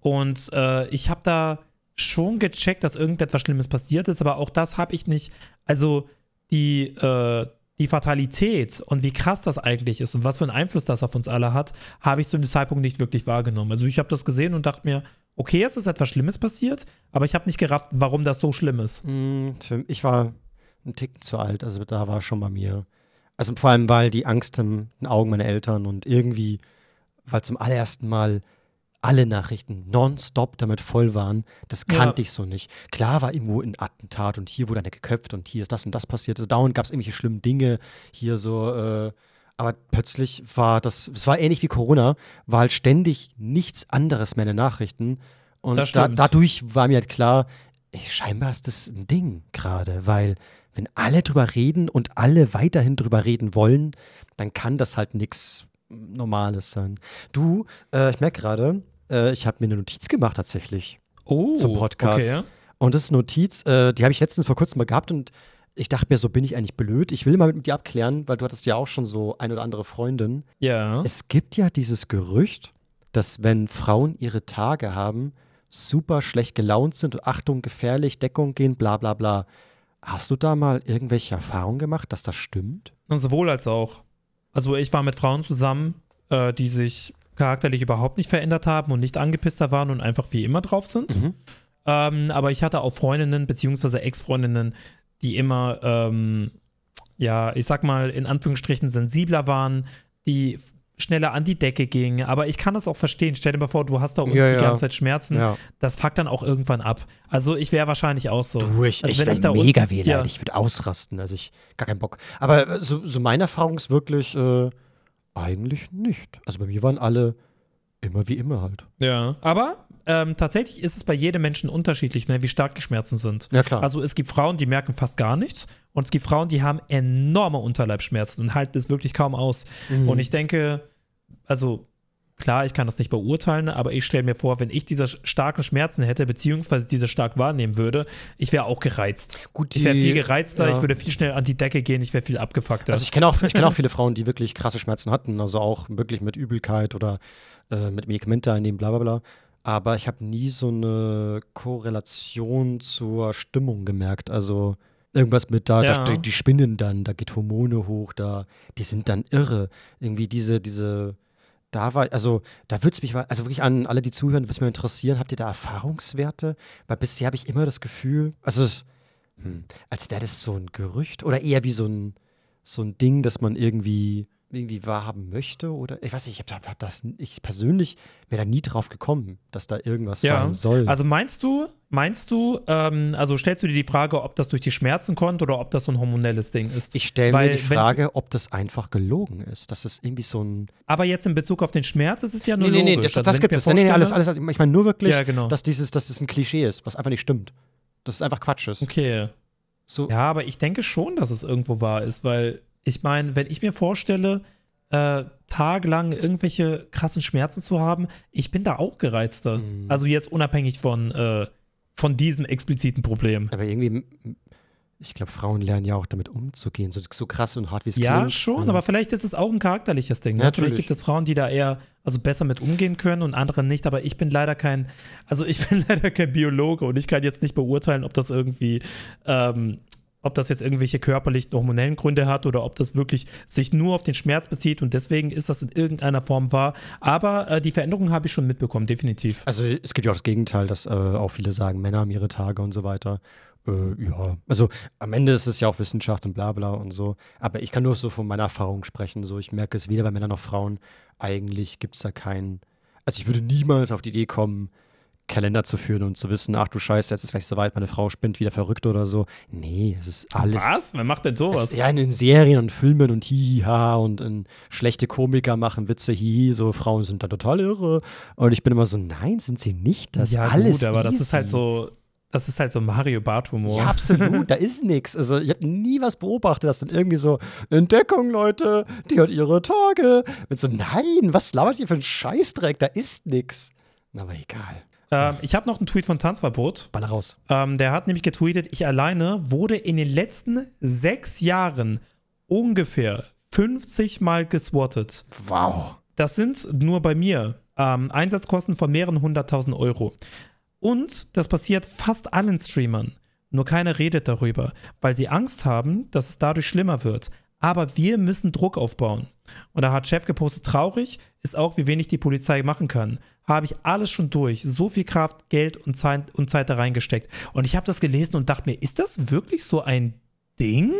Und äh, ich habe da schon gecheckt, dass irgendetwas Schlimmes passiert ist, aber auch das habe ich nicht. Also die, äh, die Fatalität und wie krass das eigentlich ist und was für einen Einfluss das auf uns alle hat, habe ich zu dem Zeitpunkt nicht wirklich wahrgenommen. Also ich habe das gesehen und dachte mir, okay, es ist etwas Schlimmes passiert, aber ich habe nicht gerafft, warum das so schlimm ist. Mm, Ich war ein Ticken zu alt, also da war schon bei mir. Also vor allem, weil die Angst in den Augen meiner Eltern und irgendwie, weil zum allerersten Mal alle Nachrichten nonstop damit voll waren, das kannte Ja. ich so nicht. Klar war irgendwo ein Attentat und hier wurde einer geköpft und hier ist das und das passiert. Also dauernd gab es irgendwelche schlimmen Dinge hier so, äh, aber plötzlich war das, es war ähnlich wie Corona, war halt ständig nichts anderes mehr in den Nachrichten. Und da, dadurch war mir halt klar, ey, scheinbar ist das ein Ding gerade, weil wenn alle drüber reden und alle weiterhin drüber reden wollen, dann kann das halt nichts Normales sein. Du, äh, ich merke gerade, äh, ich habe mir eine Notiz gemacht tatsächlich Oh, zum Podcast. Okay. Und das ist eine Notiz, äh, die habe ich letztens vor kurzem mal gehabt und ich dachte mir, so bin ich eigentlich blöd. Ich will mal mit dir abklären, weil du hattest ja auch schon so ein oder andere Freundin. Ja. Es gibt ja dieses Gerücht, dass wenn Frauen ihre Tage haben, super schlecht gelaunt sind und Achtung, gefährlich, Deckung gehen, bla bla bla. Hast du da mal irgendwelche Erfahrungen gemacht, dass das stimmt? Und sowohl als auch. Also ich war mit Frauen zusammen, äh, die sich charakterlich überhaupt nicht verändert haben und nicht angepisster waren und einfach wie immer drauf sind. Mhm. Ähm, aber ich hatte auch Freundinnen beziehungsweise Ex-Freundinnen, die immer, ähm, ja, ich sag mal, in Anführungsstrichen sensibler waren, die schneller an die Decke gingen. Aber ich kann das auch verstehen. Stell dir mal vor, du hast da unten Ja, die ja. ganze Zeit Schmerzen. Ja. Das fuckt dann auch irgendwann ab. Also ich wäre wahrscheinlich auch so. Du, ich, also ich wäre mega wehleid. Ja. Ich würde ausrasten. Also ich, gar keinen Bock. Aber äh, so, so meine Erfahrung ist wirklich, äh, eigentlich nicht. Also bei mir waren alle immer wie immer halt. Ja, aber ähm, tatsächlich ist es bei jedem Menschen unterschiedlich, ne, wie stark die Schmerzen sind. Ja, klar. Also es gibt Frauen, die merken fast gar nichts und es gibt Frauen, die haben enorme Unterleibsschmerzen und halten es wirklich kaum aus. Mhm. Und ich denke, also klar, ich kann das nicht beurteilen, aber ich stelle mir vor, wenn ich diese starken Schmerzen hätte, beziehungsweise diese stark wahrnehmen würde, ich wäre auch gereizt. Gut, Ich wäre die- viel gereizter, ja. ich würde viel schnell an die Decke gehen, ich wäre viel abgefuckter. Also ich kenne auch, ich kenn auch viele Frauen, die wirklich krasse Schmerzen hatten, also auch wirklich mit Übelkeit oder äh, mit Medikamente einnehmen, bla bla bla. Aber ich habe nie so eine Korrelation zur Stimmung gemerkt. Also irgendwas mit da, Ja. da die, die spinnen dann, da geht Hormone hoch, da, die sind dann irre. Irgendwie diese, diese, da war, also da würde es mich, also wirklich an alle, die zuhören, würde es mich interessieren, habt ihr da Erfahrungswerte? Weil bisher habe ich immer das Gefühl, also es, hm, als wäre das so ein Gerücht oder eher wie so ein, so ein Ding, das man irgendwie, irgendwie wahrhaben möchte oder ich weiß nicht, ich habe hab das, ich persönlich wäre da nie drauf gekommen, dass da irgendwas sein soll. Also meinst du, meinst du, ähm, also stellst du dir die Frage, ob das durch die Schmerzen kommt oder ob das so ein hormonelles Ding ist? ich stelle mir die wenn- Frage, ob das einfach gelogen ist, dass es irgendwie so ein Aber jetzt in Bezug auf den Schmerz ist es ja nur Nee, nee, nee, logisch. das, Also das wenn gibt es. Nee, nee, alles, alles. Ich meine nur wirklich, Ja, genau. dass dieses, dass es ein Klischee ist, was einfach nicht stimmt. Dass es einfach Quatsch ist. Okay. So, Ja, aber ich denke schon, dass es irgendwo wahr ist, weil ich meine, wenn ich mir vorstelle, äh, tagelang irgendwelche krassen Schmerzen zu haben, ich bin da auch gereizter. Mhm. Also jetzt unabhängig von, äh, von diesem expliziten Problem. aber irgendwie, ich glaube, Frauen lernen ja auch damit umzugehen, so, so krass und hart wie es Ja, klingt. schon, Mhm. aber vielleicht ist es auch ein charakterliches Ding. Ne? Ja, Vielleicht natürlich. gibt es Frauen, die da eher also besser mit umgehen können und andere nicht, aber ich bin leider kein, also ich bin leider kein Biologe und ich kann jetzt nicht beurteilen, ob das irgendwie, ähm, ob das jetzt irgendwelche körperlichen, hormonellen Gründe hat oder ob das wirklich sich nur auf den Schmerz bezieht und deswegen ist das in irgendeiner Form wahr. Aber äh, die Veränderung habe ich schon mitbekommen, definitiv. Also es gibt ja auch das Gegenteil, dass äh, auch viele sagen, Männer haben ihre Tage und so weiter. Äh, ja, also am Ende ist es ja auch Wissenschaft und bla bla und so. Aber ich kann nur so von meiner Erfahrung sprechen. So, ich merke es weder bei Männern noch Frauen. Eigentlich gibt es da keinen. Also ich würde niemals auf die Idee kommen, Kalender zu führen und zu wissen, ach du Scheiße, jetzt ist gleich soweit, meine Frau spinnt wieder verrückt oder so. Nee, es ist alles. Was? Wer macht denn sowas? Es, ja, in Serien und Filmen und hiha und in schlechte Komiker machen Witze, hihi, so Frauen sind da total irre. Und ich bin immer so, nein, sind sie nicht. Das ist ja, alles gut, aber das ist halt easy. so, das ist halt so Mario Bart-Humor. Ja, absolut, da ist nichts. Also ich habe nie was beobachtet, dass dann irgendwie so, Entdeckung, Leute, die hat ihre Tage. Mit so, nein, was labert ihr für ein Scheißdreck? Da ist nichts. Aber egal. Ähm, ich habe noch einen Tweet von Tanzverbot. Baller raus. Ähm, der hat nämlich getweetet, ich alleine wurde in den letzten sechs Jahren ungefähr 50 Mal geswattet. Wow. Das sind nur bei mir ähm, Einsatzkosten von mehreren hunderttausend Euro. Und das passiert fast allen Streamern. Nur keiner redet darüber, weil sie Angst haben, dass es dadurch schlimmer wird. Aber wir müssen Druck aufbauen. Und da hat Chef gepostet, traurig ist auch, wie wenig die Polizei machen kann. Habe ich alles schon durch, so viel Kraft, Geld und Zeit, und Zeit da reingesteckt. Und ich habe das gelesen und dachte mir, ist das wirklich so ein Ding?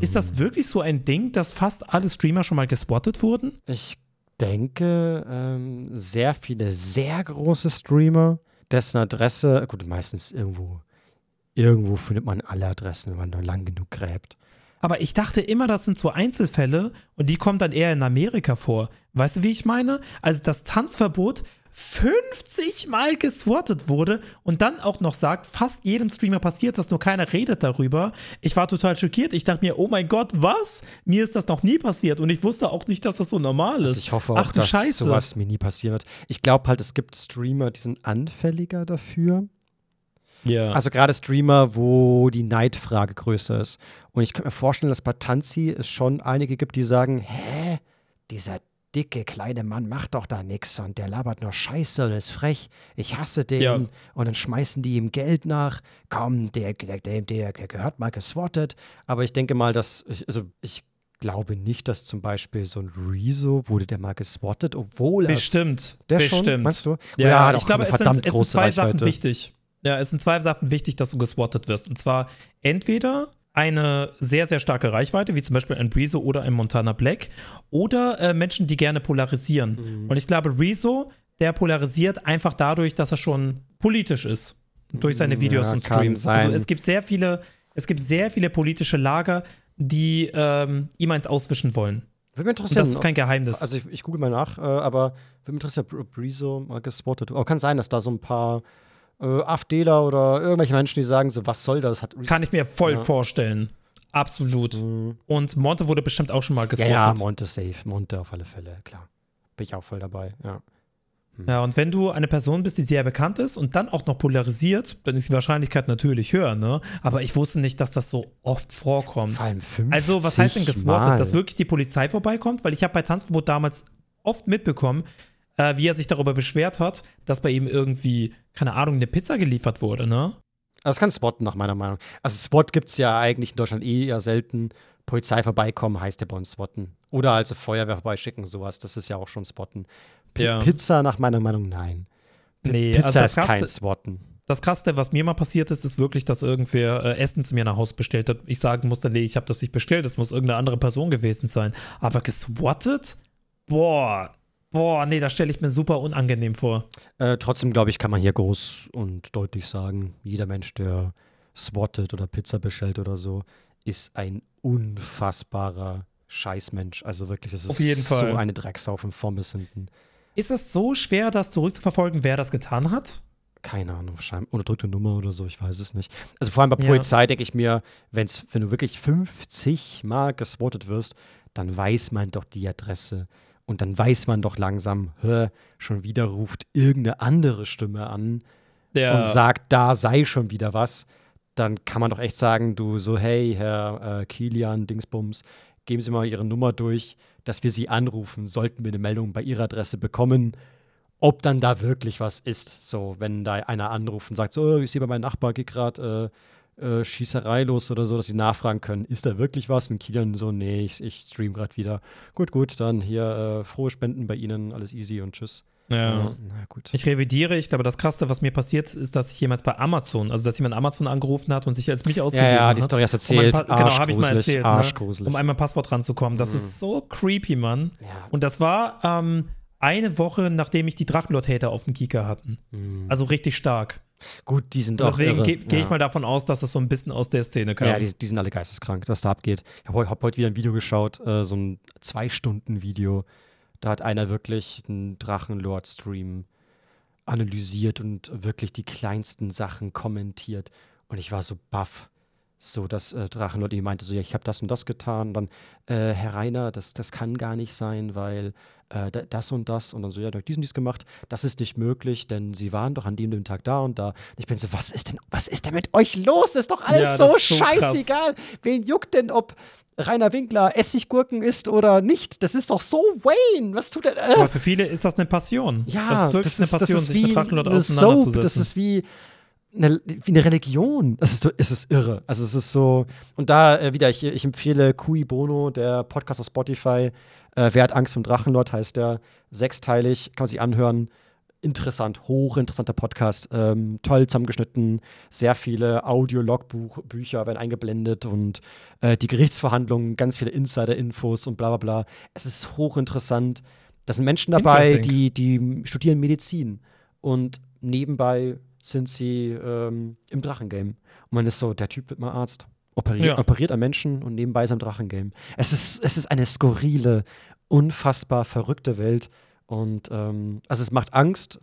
Ist das wirklich so ein Ding, dass fast alle Streamer schon mal gespottet wurden? Ich denke, ähm, sehr viele sehr große Streamer, dessen Adresse, gut, meistens irgendwo, irgendwo findet man alle Adressen, wenn man nur lang genug gräbt. Aber ich dachte immer, das sind so Einzelfälle und die kommen dann eher in Amerika vor. Weißt du, wie ich meine? Also das Tanzverbot 50 Mal geswattet wurde und dann auch noch sagt, fast jedem Streamer passiert das, nur keiner redet darüber. Ich war total schockiert. Ich dachte mir, oh mein Gott, was? Mir ist das noch nie passiert und ich wusste auch nicht, dass das so normal ist. Also ich hoffe auch, Ach, du dass Scheiße. sowas mir nie passieren wird. Ich glaube halt, es gibt Streamer, die sind anfälliger dafür. Ja. Also gerade Streamer, wo die Neidfrage größer ist. Und ich könnte mir vorstellen, dass bei Tanzi es schon einige gibt, die sagen, hä, dieser dicke kleine Mann macht doch da nichts und der labert nur Scheiße und ist frech. Ich hasse den. Ja. Und dann schmeißen die ihm Geld nach. Komm, der, der, der, der, gehört mal geswattet. Aber ich denke mal, dass, ich, also ich glaube nicht, dass zum Beispiel so ein Rezo wurde der mal geswattet, obwohl er Bestimmt. der bestimmt. schon, meinst du? Ja, Ja, ich glaube, es sind, verdammt es sind zwei Sachen Reichweite. wichtig. Ja, es sind zwei Sachen wichtig, dass du geswattet wirst. Und zwar entweder eine sehr, sehr starke Reichweite, wie zum Beispiel ein Rezo oder ein Montana Black, oder äh, Menschen, die gerne polarisieren. Mhm. Und ich glaube, Rezo, der polarisiert einfach dadurch, dass er schon politisch ist. Durch seine Videos Ja, und Streams. sein. Also es gibt sehr viele, es gibt sehr viele politische Lager, die ähm, ihm eins auswischen wollen. Würde mich Und interessieren. das ist kein Geheimnis. Also ich, ich google mal nach, äh, aber würde mich interessieren, ob Rezo mal gespottet Aber kann sein, dass da so ein paar äh, AfDler oder irgendwelche Menschen, die sagen so, was soll das? Hat Kann ich mir voll Ja. vorstellen. Absolut. Und Monte wurde bestimmt auch schon mal ja, gespottet. ja, Monte safe. Monte auf alle Fälle, klar. Bin ich auch voll dabei, ja. Ja, und wenn du eine Person bist, die sehr bekannt ist und dann auch noch polarisiert, dann ist die Wahrscheinlichkeit natürlich höher, ne? Aber ich wusste nicht, dass das so oft vorkommt. Vor allem 50 Also, was heißt denn geswattet? Dass wirklich die Polizei vorbeikommt? Weil ich habe bei Tanzverbot damals oft mitbekommen, äh, wie er sich darüber beschwert hat, dass bei ihm irgendwie, keine Ahnung, eine Pizza geliefert wurde, ne? Also es kann spotten, nach meiner Meinung. Also Spot gibt es ja eigentlich in Deutschland eh eher selten. Polizei vorbeikommen heißt ja bei uns spotten. Oder also Feuerwehr vorbeischicken, sowas. Das ist ja auch schon spotten. P Ja. Pizza nach meiner Meinung, nein. P Nee, Pizza also das ist kein Krasse- Spotten. Das Krasse, was mir mal passiert ist, ist wirklich, dass irgendwer äh, Essen zu mir nach Haus bestellt hat. Ich sagen musste, nee, ich habe das nicht bestellt, das muss irgendeine andere Person gewesen sein. Aber geswattet? Boah, boah, nee, das stelle ich mir super unangenehm vor. Äh, trotzdem, glaube ich, kann man hier groß und deutlich sagen, jeder Mensch, der swattet oder Pizza bestellt oder so, ist ein unfassbarer Scheißmensch. Also wirklich, das ist so Fall. eine Drecksau von Pommes hinten. Ist es so schwer, das zurückzuverfolgen, wer das getan hat? Keine Ahnung, wahrscheinlich unterdrückte Nummer oder so, ich weiß es nicht. Also vor allem bei Ja. Polizei denke ich mir, wenn's, wenn du wirklich 50 Mal geswattet wirst, dann weiß man doch die Adresse. Und dann weiß man doch langsam, hör, schon wieder ruft irgendeine andere Stimme an Der, und sagt, da sei schon wieder was. Dann kann man doch echt sagen, du so, hey, Herr äh, Kilian, Dingsbums, geben Sie mal Ihre Nummer durch, dass wir Sie anrufen, sollten wir eine Meldung bei Ihrer Adresse bekommen, ob dann da wirklich was ist. So, wenn da einer anruft und sagt, so, ich sehe bei meinem Nachbar geht gerade äh, äh, Schießerei los oder so, dass sie nachfragen können, ist da wirklich was? Und Kilian so, nee, ich, ich stream gerade wieder. Gut, gut, dann hier äh, frohe Spenden bei Ihnen, alles easy und tschüss. ja. na gut. Ich revidiere, ich glaube, das Krasseste, was mir passiert ist, ist, dass ich jemals bei Amazon, also dass jemand Amazon angerufen hat und sich als mich ausgegeben ja, hat. die Story hast du um erzählt. Pa- genau, habe ich mal Arschgruselig, erzählt. Ne? arschgruselig. Um einmal Passwort ranzukommen. Das ist so creepy, Mann. Ja. Und das war ähm, eine Woche, nachdem ich die Drachenlord-Hater auf dem Kika hatten. Also richtig stark. Gut, die sind auch deswegen gehe geh ja. ich mal davon aus, dass das so ein bisschen aus der Szene kam. Ja, die, die sind alle geisteskrank, was da abgeht. Ich habe heute hab heut wieder ein Video geschaut, äh, so ein Zwei-Stunden-Video. Da hat einer wirklich einen Drachenlord-Stream analysiert und wirklich die kleinsten Sachen kommentiert. Und ich war so baff. So, dass äh, Drachenlord ihm meinte, so, ja, ich habe das und das getan. Und dann, äh, Herr Rainer, das, das kann gar nicht sein, weil äh, da- das und das. Und dann so, ja, durch dies und dies gemacht. Das ist nicht möglich, denn sie waren doch an dem, dem Tag da und da. Und ich bin so, was ist denn, was ist denn mit euch los? Das ist doch alles Ja, so, so scheißegal. Wen juckt denn, ob Rainer Winkler Essiggurken isst oder nicht? Das ist doch so Wayne. Was tut er? Äh, Aber für viele ist das eine Passion. ja, das ist wirklich das ist, eine Passion, das ist sich wie mit Drachenlord eine Soap. auseinanderzusetzen. Das ist wie eine, wie eine Religion. Es ist, es ist irre. Also es ist so, und da äh, wieder, ich, ich empfehle Cui Bono, der Podcast auf Spotify. Äh, Wer hat Angst vom Drachenlord heißt der. Sechsteilig, kann man sich anhören. Interessant, hochinteressanter Podcast. Ähm, toll zusammengeschnitten. Sehr viele Audio-Logbücher werden eingeblendet und äh, die Gerichtsverhandlungen, ganz viele Insider-Infos und bla bla bla. Es ist hochinteressant. Da sind Menschen dabei, die, die studieren Medizin und nebenbei sind sie ähm, im Drachengame. Und man ist so, der Typ wird mal Arzt. Operiert, ja. operiert an Menschen und nebenbei ist er im Drachengame. Es ist, es ist eine skurrile, unfassbar verrückte Welt. Und ähm, also es macht Angst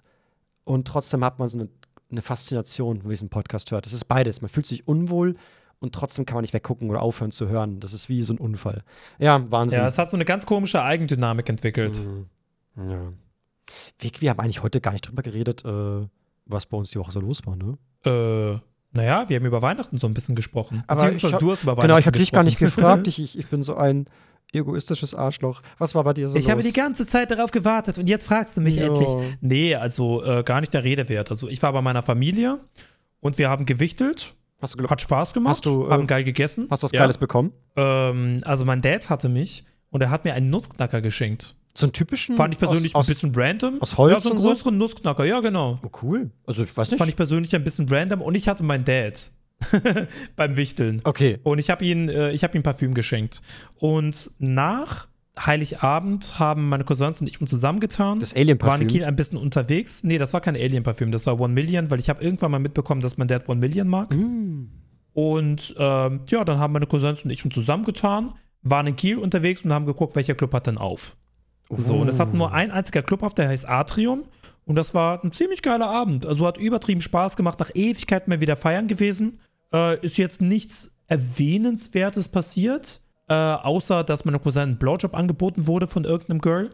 und trotzdem hat man so eine, eine Faszination, wenn man diesen Podcast hört. Es ist beides. Man fühlt sich unwohl und trotzdem kann man nicht weggucken oder aufhören zu hören. Das ist wie so ein Unfall. Ja, Wahnsinn. Ja, es hat so eine ganz komische Eigendynamik entwickelt. Mhm. Ja. Wir, wir, haben eigentlich heute gar nicht drüber geredet, äh, was bei uns die Woche so los war, ne? Äh, naja, wir haben über Weihnachten so ein bisschen gesprochen. Aber ich hab, du hast über Weihnachten Genau, ich habe dich gar nicht gefragt. Ich, ich, ich bin so ein egoistisches Arschloch. Was war bei dir so Ich los? habe die ganze Zeit darauf gewartet und jetzt fragst du mich jo. endlich. Nee, also äh, gar nicht der Rede wert. Also ich war bei meiner Familie und wir haben gewichtelt. Hast du Hat Spaß gemacht. Hast du, äh, haben geil gegessen. Hast du was ja. Geiles bekommen? Ähm, also mein Dad hatte mich und er hat mir einen Nussknacker geschenkt. So einen typischen? Fand ich persönlich aus, ein bisschen random. Aus Holz? Ja, so einen größeren so? Nussknacker, ja, genau. Oh, cool. Also, ich weiß nicht. Fand ich persönlich ein bisschen random und ich hatte meinen Dad beim Wichteln. Okay. Und ich habe ihn, äh, ich habe ihm Parfüm geschenkt. Und nach Heiligabend haben meine Cousins und ich uns zusammengetan. Das Alien-Parfüm? Waren in Kiel ein bisschen unterwegs. Nee, das war kein Alien-Parfüm, das war One Million, weil ich habe irgendwann mal mitbekommen, dass mein Dad One Million mag. Mm. Und ähm, ja, dann haben meine Cousins und ich uns zusammengetan, waren in Kiel unterwegs und haben geguckt, welcher Club hat denn auf. Oh. So, und es hat nur ein einziger Club auf, der heißt Atrium. Und das war ein ziemlich geiler Abend. Also hat übertrieben Spaß gemacht, nach Ewigkeit mal wieder feiern gewesen. Äh, ist jetzt nichts Erwähnenswertes passiert, äh, außer dass meiner Cousin ein Blowjob angeboten wurde von irgendeinem Girl.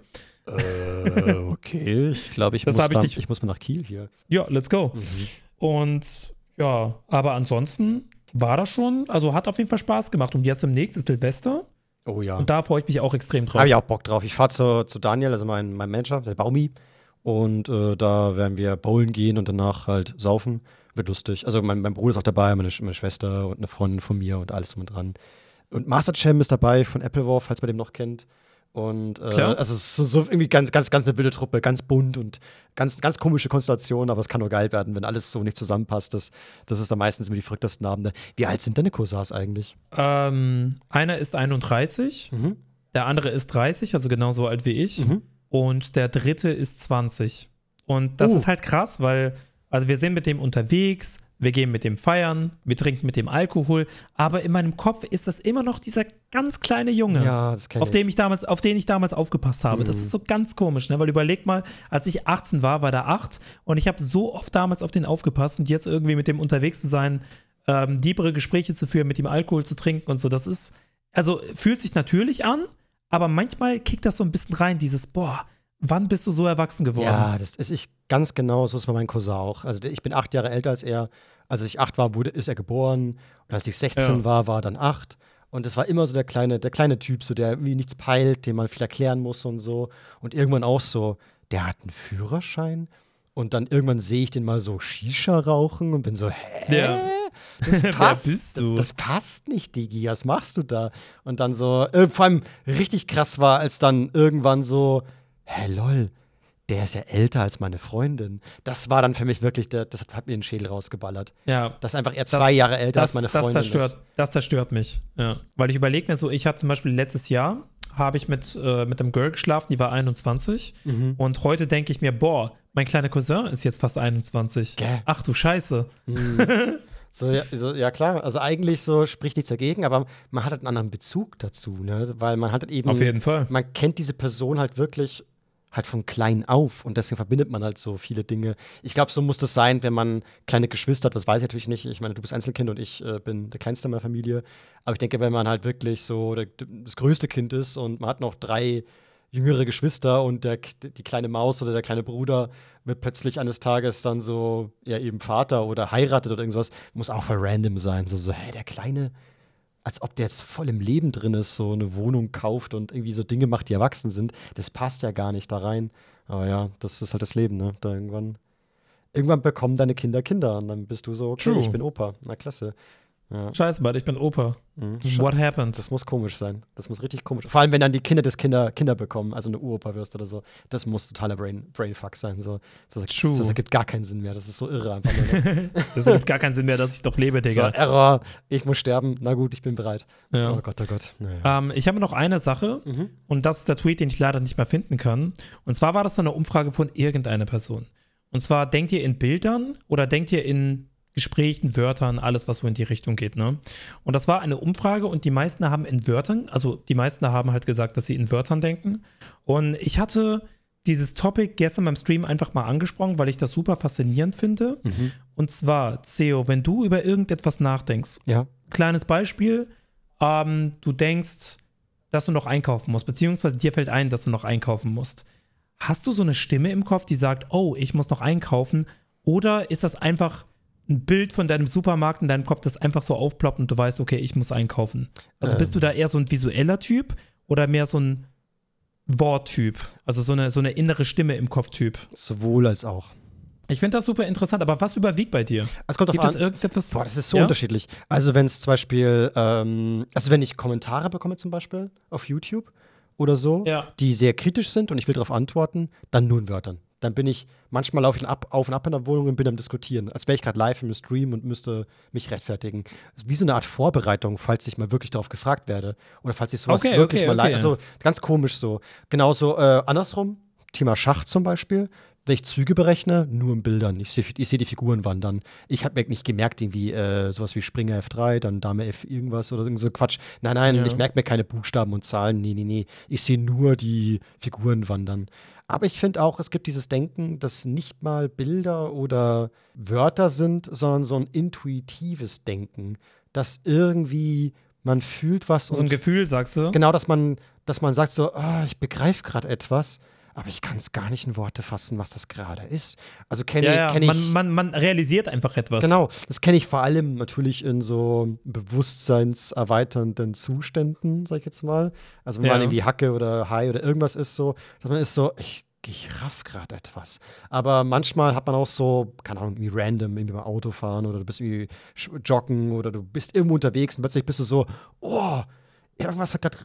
Äh, okay, ich glaube, ich, muss ich, ich muss mal nach Kiel hier. Ja, let's go. Mhm. Und ja, aber ansonsten war das schon, also hat auf jeden Fall Spaß gemacht. Und jetzt im nächsten Silvester Oh ja. Und da freue ich mich auch extrem drauf. Habe ich auch Bock drauf. Ich fahre zu, zu Daniel, also mein, mein Manager, der Baumi. Und äh, da werden wir bowlen gehen und danach halt saufen. Wird lustig. Also mein, mein Bruder ist auch dabei, meine, meine Schwester und eine Freundin von mir und alles drum und dran. Und Master Chem ist dabei von Applewar, falls man den noch kennt. Und äh, also es ist so, so, irgendwie ganz, ganz, ganz eine wilde Truppe, ganz bunt und ganz, ganz komische Konstellation, aber es kann nur geil werden, wenn alles so nicht zusammenpasst. Das, das ist dann meistens immer die verrücktesten Abende. Wie alt sind deine Cousins eigentlich? Ähm, einer ist 31, mhm. der andere ist 30, also genauso alt wie ich. Mhm. Und der dritte ist 20. Und das uh. ist halt krass, weil, also wir sind mit dem unterwegs, wir gehen mit dem feiern, wir trinken mit dem Alkohol, aber in meinem Kopf ist das immer noch dieser ganz kleine Junge, ja, auf, dem ich damals, auf den ich damals aufgepasst habe. Mhm. Das ist so ganz komisch, ne? weil überleg mal, als ich 18 war, war der 8 und ich habe so oft damals auf den aufgepasst und jetzt irgendwie mit dem unterwegs zu sein, ähm, diebere Gespräche zu führen, mit dem Alkohol zu trinken und so, das ist, also fühlt sich natürlich an, aber manchmal kickt das so ein bisschen rein, dieses, boah, wann bist du so erwachsen geworden? Ja, das ist ich ganz genau, so ist bei meinem Cousin auch. Also ich bin acht Jahre älter als er als ich acht war, wurde, ist er geboren. Und als ich 16 ja. war, war er dann acht. Und es war immer so der kleine, der kleine Typ, so der irgendwie nichts peilt, dem man viel erklären muss und so. Und irgendwann auch so, der hat einen Führerschein. Und dann irgendwann sehe ich den mal so Shisha rauchen und bin so, hä? Ja. Das passt, Wer bist du? Das, das, passt nicht, Digi. Was machst du da? Und dann so, äh, vor allem richtig krass war, als dann irgendwann so, hä, lol, der ist ja älter als meine Freundin. Das war dann für mich wirklich, der, das hat mir den Schädel rausgeballert. Ja. Das ist einfach eher zwei das, Jahre älter das, als meine Freundin. Das zerstört, das zerstört mich. Ja. Weil ich überlege mir so, ich hatte zum Beispiel letztes Jahr, habe ich mit, äh, mit einem Girl geschlafen, die war 21. Mhm. Und heute denke ich mir, boah, mein kleiner Cousin ist jetzt fast 21. Gäh. Ach du Scheiße. Mhm. So ja, so, ja, klar. Also eigentlich so spricht nichts dagegen, aber man hat halt einen anderen Bezug dazu, ne? Weil man hat halt eben. Auf jeden Fall. Man kennt diese Person halt wirklich halt von klein auf und deswegen verbindet man halt so viele Dinge. Ich glaube, so muss das sein, wenn man kleine Geschwister hat, das weiß ich natürlich nicht. Ich meine, du bist Einzelkind und ich äh, bin der Kleinste meiner Familie. Aber ich denke, wenn man halt wirklich so der, das größte Kind ist und man hat noch drei jüngere Geschwister und der, die kleine Maus oder der kleine Bruder wird plötzlich eines Tages dann so, ja, eben Vater oder heiratet oder irgendwas, muss auch voll random sein. So, so hä, der Kleine, als ob der jetzt voll im Leben drin ist, so eine Wohnung kauft und irgendwie so Dinge macht, die erwachsen sind. Das passt ja gar nicht da rein. Aber ja, das ist halt das Leben, ne? Da irgendwann irgendwann bekommen deine Kinder Kinder und dann bist du so, okay, True. ich bin Opa. Na klasse. Ja. Scheiße, Mann, ich bin Opa. Mhm. What happened? Das muss komisch sein. Das muss richtig komisch. Vor allem, wenn dann die Kinder des Kinder Kinder bekommen, also eine Uropa wirst oder so. Das muss totaler Brain, Brainfuck sein. So. Das, True. das ergibt gar keinen Sinn mehr. Das ist so irre einfach nur. Das ergibt gar keinen Sinn mehr, dass ich doch lebe, so, Digga. Error, ich muss sterben. Na gut, ich bin bereit. Ja. Oh Gott, oh Gott. Naja. Ähm, ich habe noch eine Sache Mhm. und das ist der Tweet, den ich leider nicht mehr finden kann. Und zwar war das eine Umfrage von irgendeiner Person. Und zwar denkt ihr in Bildern oder denkt ihr in Gesprächen, Wörtern, alles, was so in die Richtung geht, ne? Und das war eine Umfrage und die meisten haben in Wörtern, also die meisten haben halt gesagt, dass sie in Wörtern denken. Und ich hatte dieses Topic gestern beim Stream einfach mal angesprochen, weil ich das super faszinierend finde. Mhm. Und zwar, Theo, wenn du über irgendetwas nachdenkst, Ja. kleines Beispiel, ähm, du denkst, dass du noch einkaufen musst, beziehungsweise dir fällt ein, dass du noch einkaufen musst. Hast du so eine Stimme im Kopf, die sagt, oh, ich muss noch einkaufen? Oder ist das einfach ein Bild von deinem Supermarkt in deinem Kopf, das einfach so aufploppt und du weißt, okay, ich muss einkaufen? Also bist du da eher so ein visueller Typ oder mehr so ein Worttyp? Also so eine, so eine innere Stimme im Kopf-Typ? Sowohl als auch. Ich finde das super interessant, aber was überwiegt bei dir? Es kommt Gibt es irgendetwas? Boah, das ist so Ja? unterschiedlich. Also, wenn es zum Beispiel, ähm, also wenn ich Kommentare bekomme, zum Beispiel auf YouTube oder so, Ja. die sehr kritisch sind und ich will darauf antworten, dann nur in Wörtern. Dann bin ich, manchmal laufe ich ab, auf und ab in der Wohnung und bin am Diskutieren, als wäre ich gerade live im Stream und müsste mich rechtfertigen. Ist wie so eine Art Vorbereitung, falls ich mal wirklich darauf gefragt werde oder falls ich sowas Okay, wirklich okay, mal live, okay. also ganz komisch so. Genauso äh, andersrum, Thema Schach zum Beispiel. Wenn ich Züge berechne, nur in Bildern. Ich sehe seh die Figuren wandern. Ich habe mir nicht gemerkt, irgendwie äh, sowas wie Springer F3, dann Dame F irgendwas oder irgend so Quatsch. Nein, nein, Ja. ich merke mir keine Buchstaben und Zahlen. Nee, nee, nee. Ich sehe nur die Figuren wandern. Aber ich finde auch, es gibt dieses Denken, dass nicht mal Bilder oder Wörter sind, sondern so ein intuitives Denken, dass irgendwie man fühlt was So ein Gefühl, sagst du? Genau, dass man, dass man sagt so, ah, ich begreife gerade etwas, aber ich kann es gar nicht in Worte fassen, was das gerade ist. Also kenne Ja, ich, ja, kenn ich man, man, man realisiert einfach etwas. genau, das kenne ich vor allem natürlich in so bewusstseinserweiternden Zuständen, sag ich jetzt mal. Also wenn Ja. man irgendwie Hacke oder Hai oder irgendwas ist so, dass man ist so, ich ich raff gerade etwas. Aber manchmal hat man auch so, keine Ahnung, irgendwie random, irgendwie beim Autofahren oder du bist irgendwie joggen oder du bist irgendwo unterwegs und plötzlich bist du so, oh, irgendwas hat gerade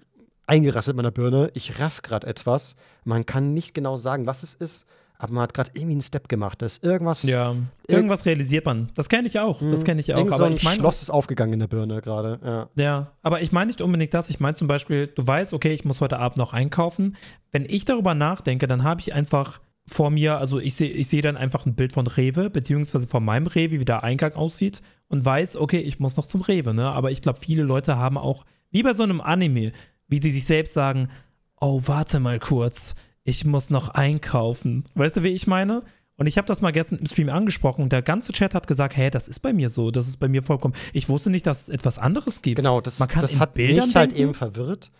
eingerasselt in meiner Birne. Ich raff gerade etwas. Man kann nicht genau sagen, was es ist, aber man hat gerade irgendwie einen Step gemacht. Da ist irgendwas. Ja, irgendwas realisiert man. Das kenne ich auch. Das kenne ich auch. Irgend so Aber ein ich meine, Schloss ist aufgegangen in der Birne gerade. Ja. ja, aber ich meine nicht unbedingt das. Ich meine zum Beispiel, du weißt, okay, ich muss heute Abend noch einkaufen. Wenn ich darüber nachdenke, dann habe ich einfach vor mir, also ich sehe ich sehe dann einfach ein Bild von Rewe, beziehungsweise von meinem Rewe, wie der Eingang aussieht und weiß, okay, ich muss noch zum Rewe, ne? Aber ich glaube, viele Leute haben auch, wie bei so einem Anime, wie die sich selbst sagen, oh, warte mal kurz, ich muss noch einkaufen. Weißt du, wie ich meine? Und ich habe das mal gestern im Stream angesprochen und der ganze Chat hat gesagt, hey, das ist bei mir so, das ist bei mir vollkommen. Ich wusste nicht, dass es etwas anderes gibt. Genau, das, Man kann das hat Bildern mich halt denken? eben verwirrt.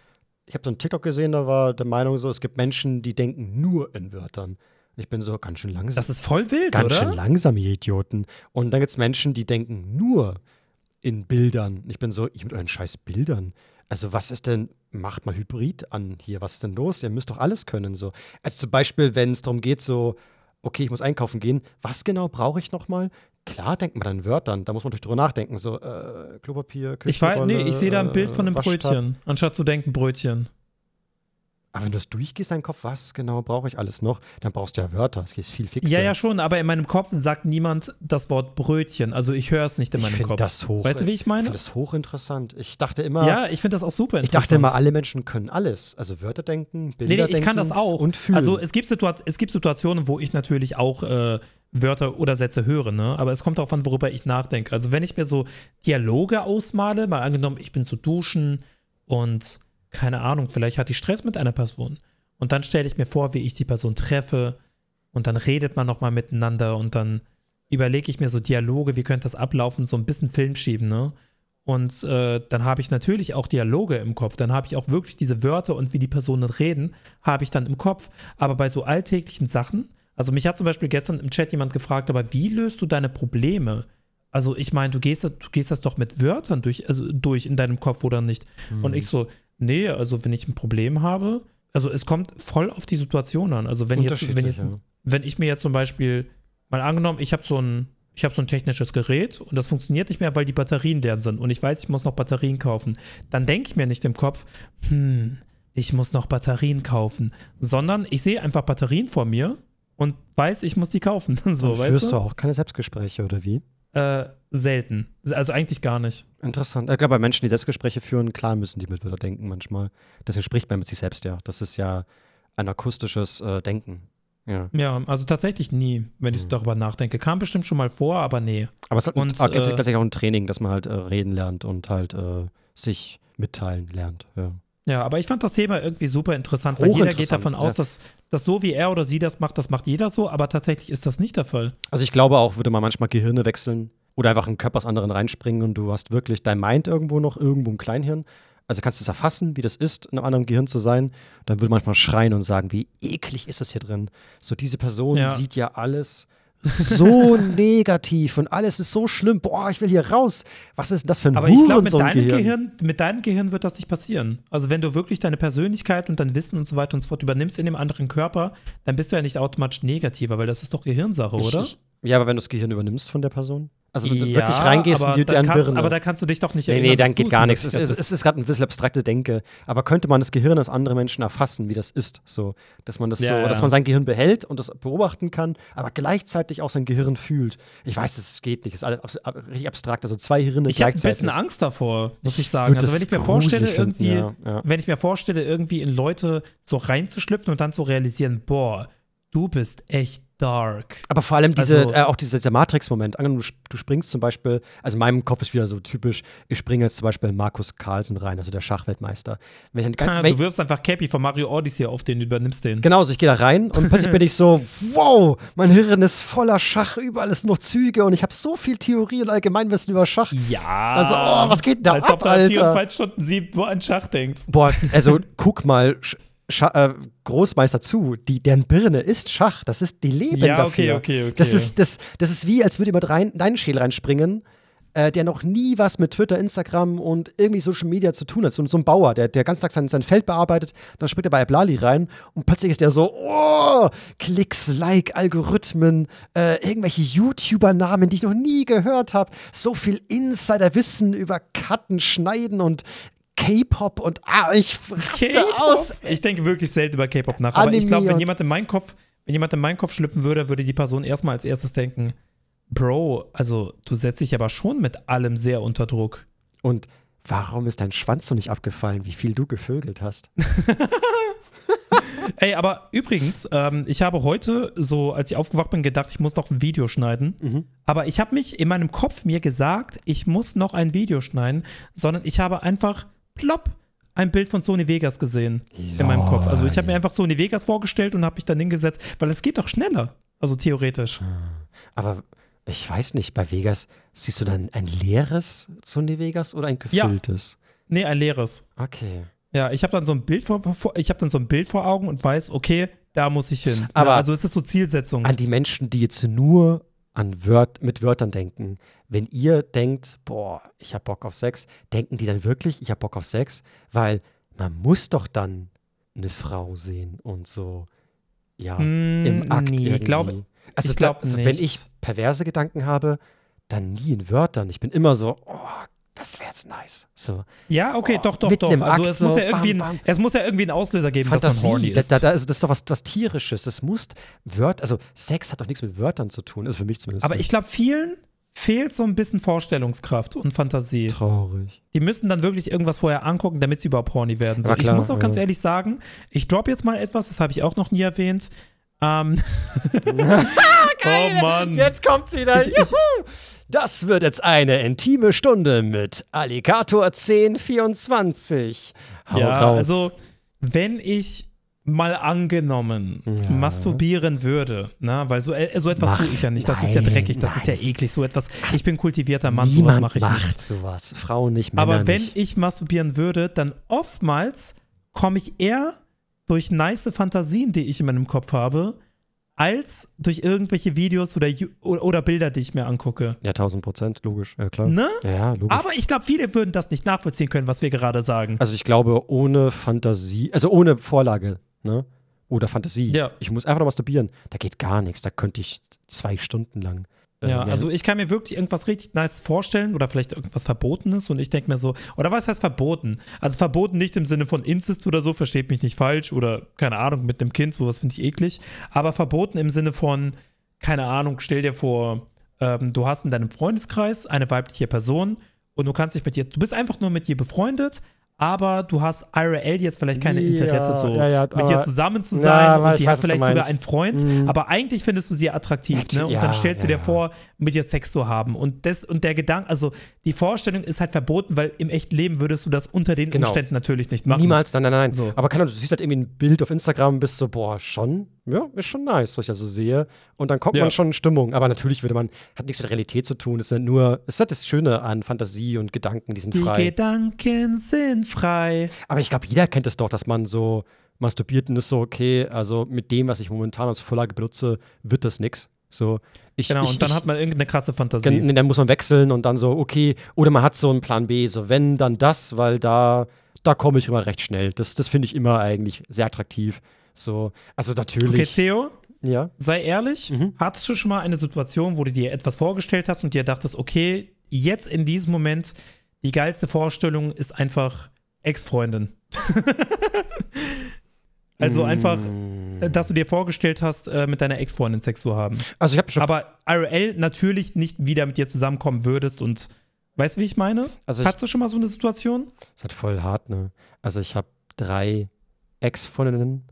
Ich habe so einen TikTok gesehen, da war der Meinung so, es gibt Menschen, die denken nur in Wörtern. Und ich bin so ganz schön langsam. Das ist voll wild, ganz oder? schön langsam, ihr Idioten. Und dann gibt es Menschen, die denken nur in Bildern. Ich bin so, ich mit euren scheiß Bildern. Also was ist denn, macht mal Hybrid an hier, was ist denn los? Ihr müsst doch alles können so. Also zum Beispiel, wenn es darum geht so, okay, ich muss einkaufen gehen, was genau brauche ich nochmal? Klar denkt man dann in Wörtern, da muss man natürlich drüber nachdenken, so äh, Klopapier, Ich weiß, nee, ich sehe da ein Bild von einem äh, Waschtab. Brötchen, anstatt zu denken Brötchen. Aber wenn du das durchgehst, dein Kopf, was genau brauche ich alles noch? Dann brauchst du ja Wörter, es geht viel fixer. Ja, ja, schon, aber in meinem Kopf sagt niemand das Wort Brötchen. Also ich höre es nicht in ich meinem finde Kopf. das hoch. Weißt du, wie ich Ich meine? finde das hochinteressant. Ich dachte immer, Ja, ich finde das auch super Ich interessant. dachte immer, alle Menschen können alles. Also Wörter denken, Bilder Nee, nee, denken ich kann das auch. und fühlen. Also es gibt, Situa es gibt Situationen, wo ich natürlich auch äh, Wörter oder Sätze höre, ne? Aber es kommt darauf an, worüber ich nachdenke. Also wenn ich mir so Dialoge ausmale, mal angenommen, ich bin zu duschen und keine Ahnung, vielleicht hatte ich Stress mit einer Person. Und dann stelle ich mir vor, wie ich die Person treffe und dann redet man nochmal miteinander und dann überlege ich mir so Dialoge, wie könnte das ablaufen, so ein bisschen Film schieben, ne? Und äh, dann habe ich natürlich auch Dialoge im Kopf. Dann habe ich auch wirklich diese Wörter und wie die Personen reden, habe ich dann im Kopf. Aber bei so alltäglichen Sachen, also mich hat zum Beispiel gestern im Chat jemand gefragt, aber wie löst du deine Probleme? Also ich meine, du gehst, das- du gehst das doch mit Wörtern durch, also durch in deinem Kopf oder nicht? Und ich so, nee, also wenn ich ein Problem habe, also es kommt voll auf die Situation an. Also wenn jetzt, wenn jetzt, ja. wenn ich mir jetzt zum Beispiel mal angenommen, ich habe so ein, ich habe so ein technisches Gerät und das funktioniert nicht mehr, weil die Batterien leer sind und ich weiß, ich muss noch Batterien kaufen. Dann denke ich mir nicht im Kopf, hm, ich muss noch Batterien kaufen, sondern ich sehe einfach Batterien vor mir und weiß, ich muss die kaufen. so, Und weißt führst du auch keine Selbstgespräche oder wie? Äh, selten. Also eigentlich gar nicht. Interessant. Ich glaube, bei Menschen, die Selbstgespräche führen, klar müssen die Mitwörter denken manchmal. Deswegen spricht man mit sich selbst ja. Das ist ja ein akustisches äh, Denken. Ja. Ja, also tatsächlich nie, wenn ich so darüber nachdenke. Kam bestimmt schon mal vor, aber nee. Aber es ist Und, äh, tatsächlich auch ein Training, dass man halt äh, reden lernt und halt äh, sich mitteilen lernt. Ja. Ja, aber ich fand das Thema irgendwie super interessant, weil jeder geht davon aus, ja. dass, dass so wie er oder sie das macht, das macht jeder so, aber tatsächlich ist das nicht der Fall. Also ich glaube auch, würde man manchmal Gehirne wechseln oder einfach in den Körper des anderen reinspringen und du hast wirklich dein Mind irgendwo noch, irgendwo im Kleinhirn. Also kannst du es erfassen, wie das ist, in einem anderen Gehirn zu sein. Dann würde manchmal schreien und sagen, wie eklig ist das hier drin. So diese Person Ja. sieht ja alles so negativ und alles ist so schlimm. Boah, ich will hier raus. Was ist denn das für ein Aber ich glaube, mit deinem Hurensohn-Gehirn? Gehirn, mit deinem Gehirn wird das nicht passieren. Also wenn du wirklich deine Persönlichkeit und dein Wissen und so weiter und so fort übernimmst in dem anderen Körper, dann bist du ja nicht automatisch negativer, weil das ist doch Gehirnsache, oder? Ich, ich, ja, aber wenn du das Gehirn übernimmst von der Person? Also wenn du ja, wirklich reingehst und dir deren kannst, Birne. aber da kannst du dich doch nicht Nee, erinnern, nee, dann dass geht gar nichts. Es, es, es ist gerade ein bisschen abstrakte Denke. Aber könnte man das Gehirn des anderen Menschen erfassen, wie das ist? So, dass man das Ja, so, ja. dass man sein Gehirn behält und das beobachten kann, aber gleichzeitig auch sein Gehirn fühlt. Ich weiß, das geht nicht. Das ist alles ab, richtig abstrakt. Also zwei Hirne Ich habe ein gleichzeitig. bisschen Angst davor, muss ich Ich sagen. Also wenn ich mir vorstelle, finden, irgendwie, wenn ich mir vorstelle, irgendwie in Leute so reinzuschlüpfen und dann zu realisieren, boah, du bist echt dark. Aber vor allem diese, Also- äh, auch dieser, dieser Matrix-Moment. Angenommen, du, sp- du springst zum Beispiel, also in meinem Kopf ist wieder so typisch, ich springe jetzt zum Beispiel Markus Carlsen rein, also der Schachweltmeister. Wenn ich, wenn du wirfst einfach Cappy von Mario Odyssey auf den, übernimmst den. Genau, so ich gehe da rein und plötzlich bin ich so, wow, mein Hirn ist voller Schach, überall ist noch Züge und ich habe so viel Theorie und Allgemeinwissen über Schach. Ja. Also, oh, was geht da Als ab, ob du Alter? 24 Stunden sieben nur an Schach denkst. Boah, also guck mal, Scha äh, Großmeister zu, die, deren Birne ist Schach, das ist, die leben Ja, dafür. okay, okay, okay. Das ist, das, das ist wie, als würde jemand rein, in deinen Schädel reinspringen, äh, der noch nie was mit Twitter, Instagram und irgendwie Social Media zu tun hat. So, so ein Bauer, der, der ganz Tag sein, sein Feld bearbeitet, dann springt er bei Ablali rein und plötzlich ist der so, oh, Klicks, Like, Algorithmen, äh, irgendwelche YouTuber-Namen, die ich noch nie gehört habe, so viel Insiderwissen über Cutten, Schneiden und K-Pop und ah, ich raste aus. Ich denke wirklich selten über K-Pop nach. Aber ich glaube, wenn jemand in meinen Kopf, wenn jemand in meinen Kopf schlüpfen würde, würde die Person erstmal als erstes denken, Bro, also du setzt dich aber schon mit allem sehr unter Druck. Und warum ist dein Schwanz so nicht abgefallen, wie viel du gevögelt hast? Ey, aber übrigens, ähm, ich habe heute, so als ich aufgewacht bin, gedacht, ich muss noch ein Video schneiden. Mhm. Aber ich habe mich in meinem Kopf mir gesagt, ich muss noch ein Video schneiden, sondern ich habe einfach plopp ein Bild von Sony Vegas gesehen in meinem Kopf. Also ich habe mir einfach Sony Vegas vorgestellt und habe mich dann hingesetzt, weil es geht doch schneller. Also theoretisch. Aber ich weiß nicht, bei Vegas, siehst du dann ein leeres Sony Vegas oder ein Ja. gefülltes? Nee, ein leeres. Okay. Ja, ich habe dann so ein Bild vor, ich habe dann so ein Bild vor Augen und weiß, okay, da muss ich hin. Aber- ja, also es ist so Zielsetzung. An die Menschen, die jetzt nur an Wört, mit Wörtern denken. Wenn ihr denkt, boah, ich hab Bock auf Sex, denken die dann wirklich, ich hab Bock auf Sex? Weil man muss doch dann eine Frau sehen und so, ja, Mm, im Akt nee, irgendwie. glaube- also, ich glaub also wenn ich perverse Gedanken habe, dann nie in Wörtern. Ich bin immer so, oh, das wäre jetzt nice. So, Ja, okay, Oh, doch, doch, doch. Also es muss so, ja irgendwie, bam, ein, bam. es muss ja irgendwie einen Auslöser geben, dass man horny Fantasie, ist. da, da ist, das ist doch was, was Tierisches. Das muss Wörter, also Sex hat doch nichts mit Wörtern zu tun, also für mich zumindest. Aber ich nicht. glaube, vielen fehlt so ein bisschen Vorstellungskraft und Fantasie. Traurig. Die müssen dann wirklich irgendwas vorher angucken, damit sie überhaupt horny werden. So, Ja, klar, ich muss auch ganz ja. ehrlich sagen, ich drop jetzt mal etwas, das habe ich auch noch nie erwähnt. Ähm, oh Mann. Jetzt kommt's wieder. Ich- ich- Juhu! Das wird jetzt eine intime Stunde mit Alligator 1024. Hau ja, raus. also wenn ich mal angenommen Ja. masturbieren würde, na, weil so, äh, so etwas Mach- tue ich ja nicht, das ist ja nein, dreckig, das ist ja nein. eklig, so etwas, ich bin kultivierter Mann, sowas Niemand mache ich macht nicht. sowas. Frauen nicht, Männer Aber wenn nicht. ich masturbieren würde, dann oftmals komme ich eher durch nice Fantasien, die ich in meinem Kopf habe, als durch irgendwelche Videos oder oder Bilder, die ich mir angucke. Ja, 1000 Prozent, logisch. Ja, klar. Ne? Ja, logisch. Aber ich glaube, viele würden das nicht nachvollziehen können, was wir gerade sagen. also ich glaube, ohne Fantasie, also ohne Vorlage, ne? oder Fantasie. Ja. Ich muss einfach noch masturbieren. Da geht gar nichts. Da könnte ich zwei Stunden lang. äh, Ja, also ich kann mir wirklich irgendwas richtig nice vorstellen oder vielleicht irgendwas Verbotenes und ich denke mir so, oder was heißt verboten? Also verboten nicht im Sinne von Inzest oder so, versteht mich nicht falsch oder keine Ahnung, mit einem Kind, sowas finde ich eklig, aber verboten im Sinne von, keine Ahnung, stell dir vor, ähm, du hast in deinem Freundeskreis eine weibliche Person und du kannst dich mit ihr, du bist einfach nur mit ihr befreundet, aber du hast IRL jetzt vielleicht keine Ja, Interesse, so ja, ja, mit ihr aber- zusammen zu Ja, sein und die weiß, hat vielleicht sogar einen Freund, Mhm. aber eigentlich findest du sie attraktiv, ne? Und ja, dann stellst du ja, dir ja. vor, mit ihr Sex zu haben. Und das und der Gedanke, also die Vorstellung ist halt verboten, weil im echten Leben würdest du das unter den Genau. Umständen natürlich nicht machen. Niemals, nein, nein, nein. So. Aber keine Ahnung, du siehst halt irgendwie ein Bild auf Instagram und bist so, boah, schon, ja, ist schon nice, was ich da so sehe. Und dann kommt Ja. man schon in Stimmung. Aber natürlich würde man, hat nichts mit Realität zu tun. Es ist ja nur, es ist halt das Schöne an Fantasie und Gedanken, die sind Die frei. Gedanken sind frei. Aber ich glaube, jeder kennt es doch, dass man so masturbiert und ist so, okay, also mit dem, was ich momentan als Vorlage benutze, wird das nix. So, ich, Genau, ich, und dann ich, hat man irgendeine krasse Fantasie. Gen- Dann muss man wechseln und dann so, okay, oder man hat so einen Plan B, so wenn, dann das, weil da, da komme ich immer recht schnell. Das, das finde ich immer eigentlich sehr attraktiv. So, also Okay, natürlich. Theo, ja. sei ehrlich, Mhm. hattest du schon mal eine Situation, wo du dir etwas vorgestellt hast und dir dachtest, okay, jetzt in diesem Moment, die geilste Vorstellung ist einfach Ex-Freundin. also einfach, Mm. äh, dass du dir vorgestellt hast, äh, mit deiner Ex-Freundin Sex zu haben. Also ich habe schon. Aber IRL natürlich nicht wieder mit dir zusammenkommen würdest und weißt du, wie ich meine? also Hattest du schon mal so eine Situation? das ist halt voll hart, ne? Also ich habe drei Ex-Freundinnen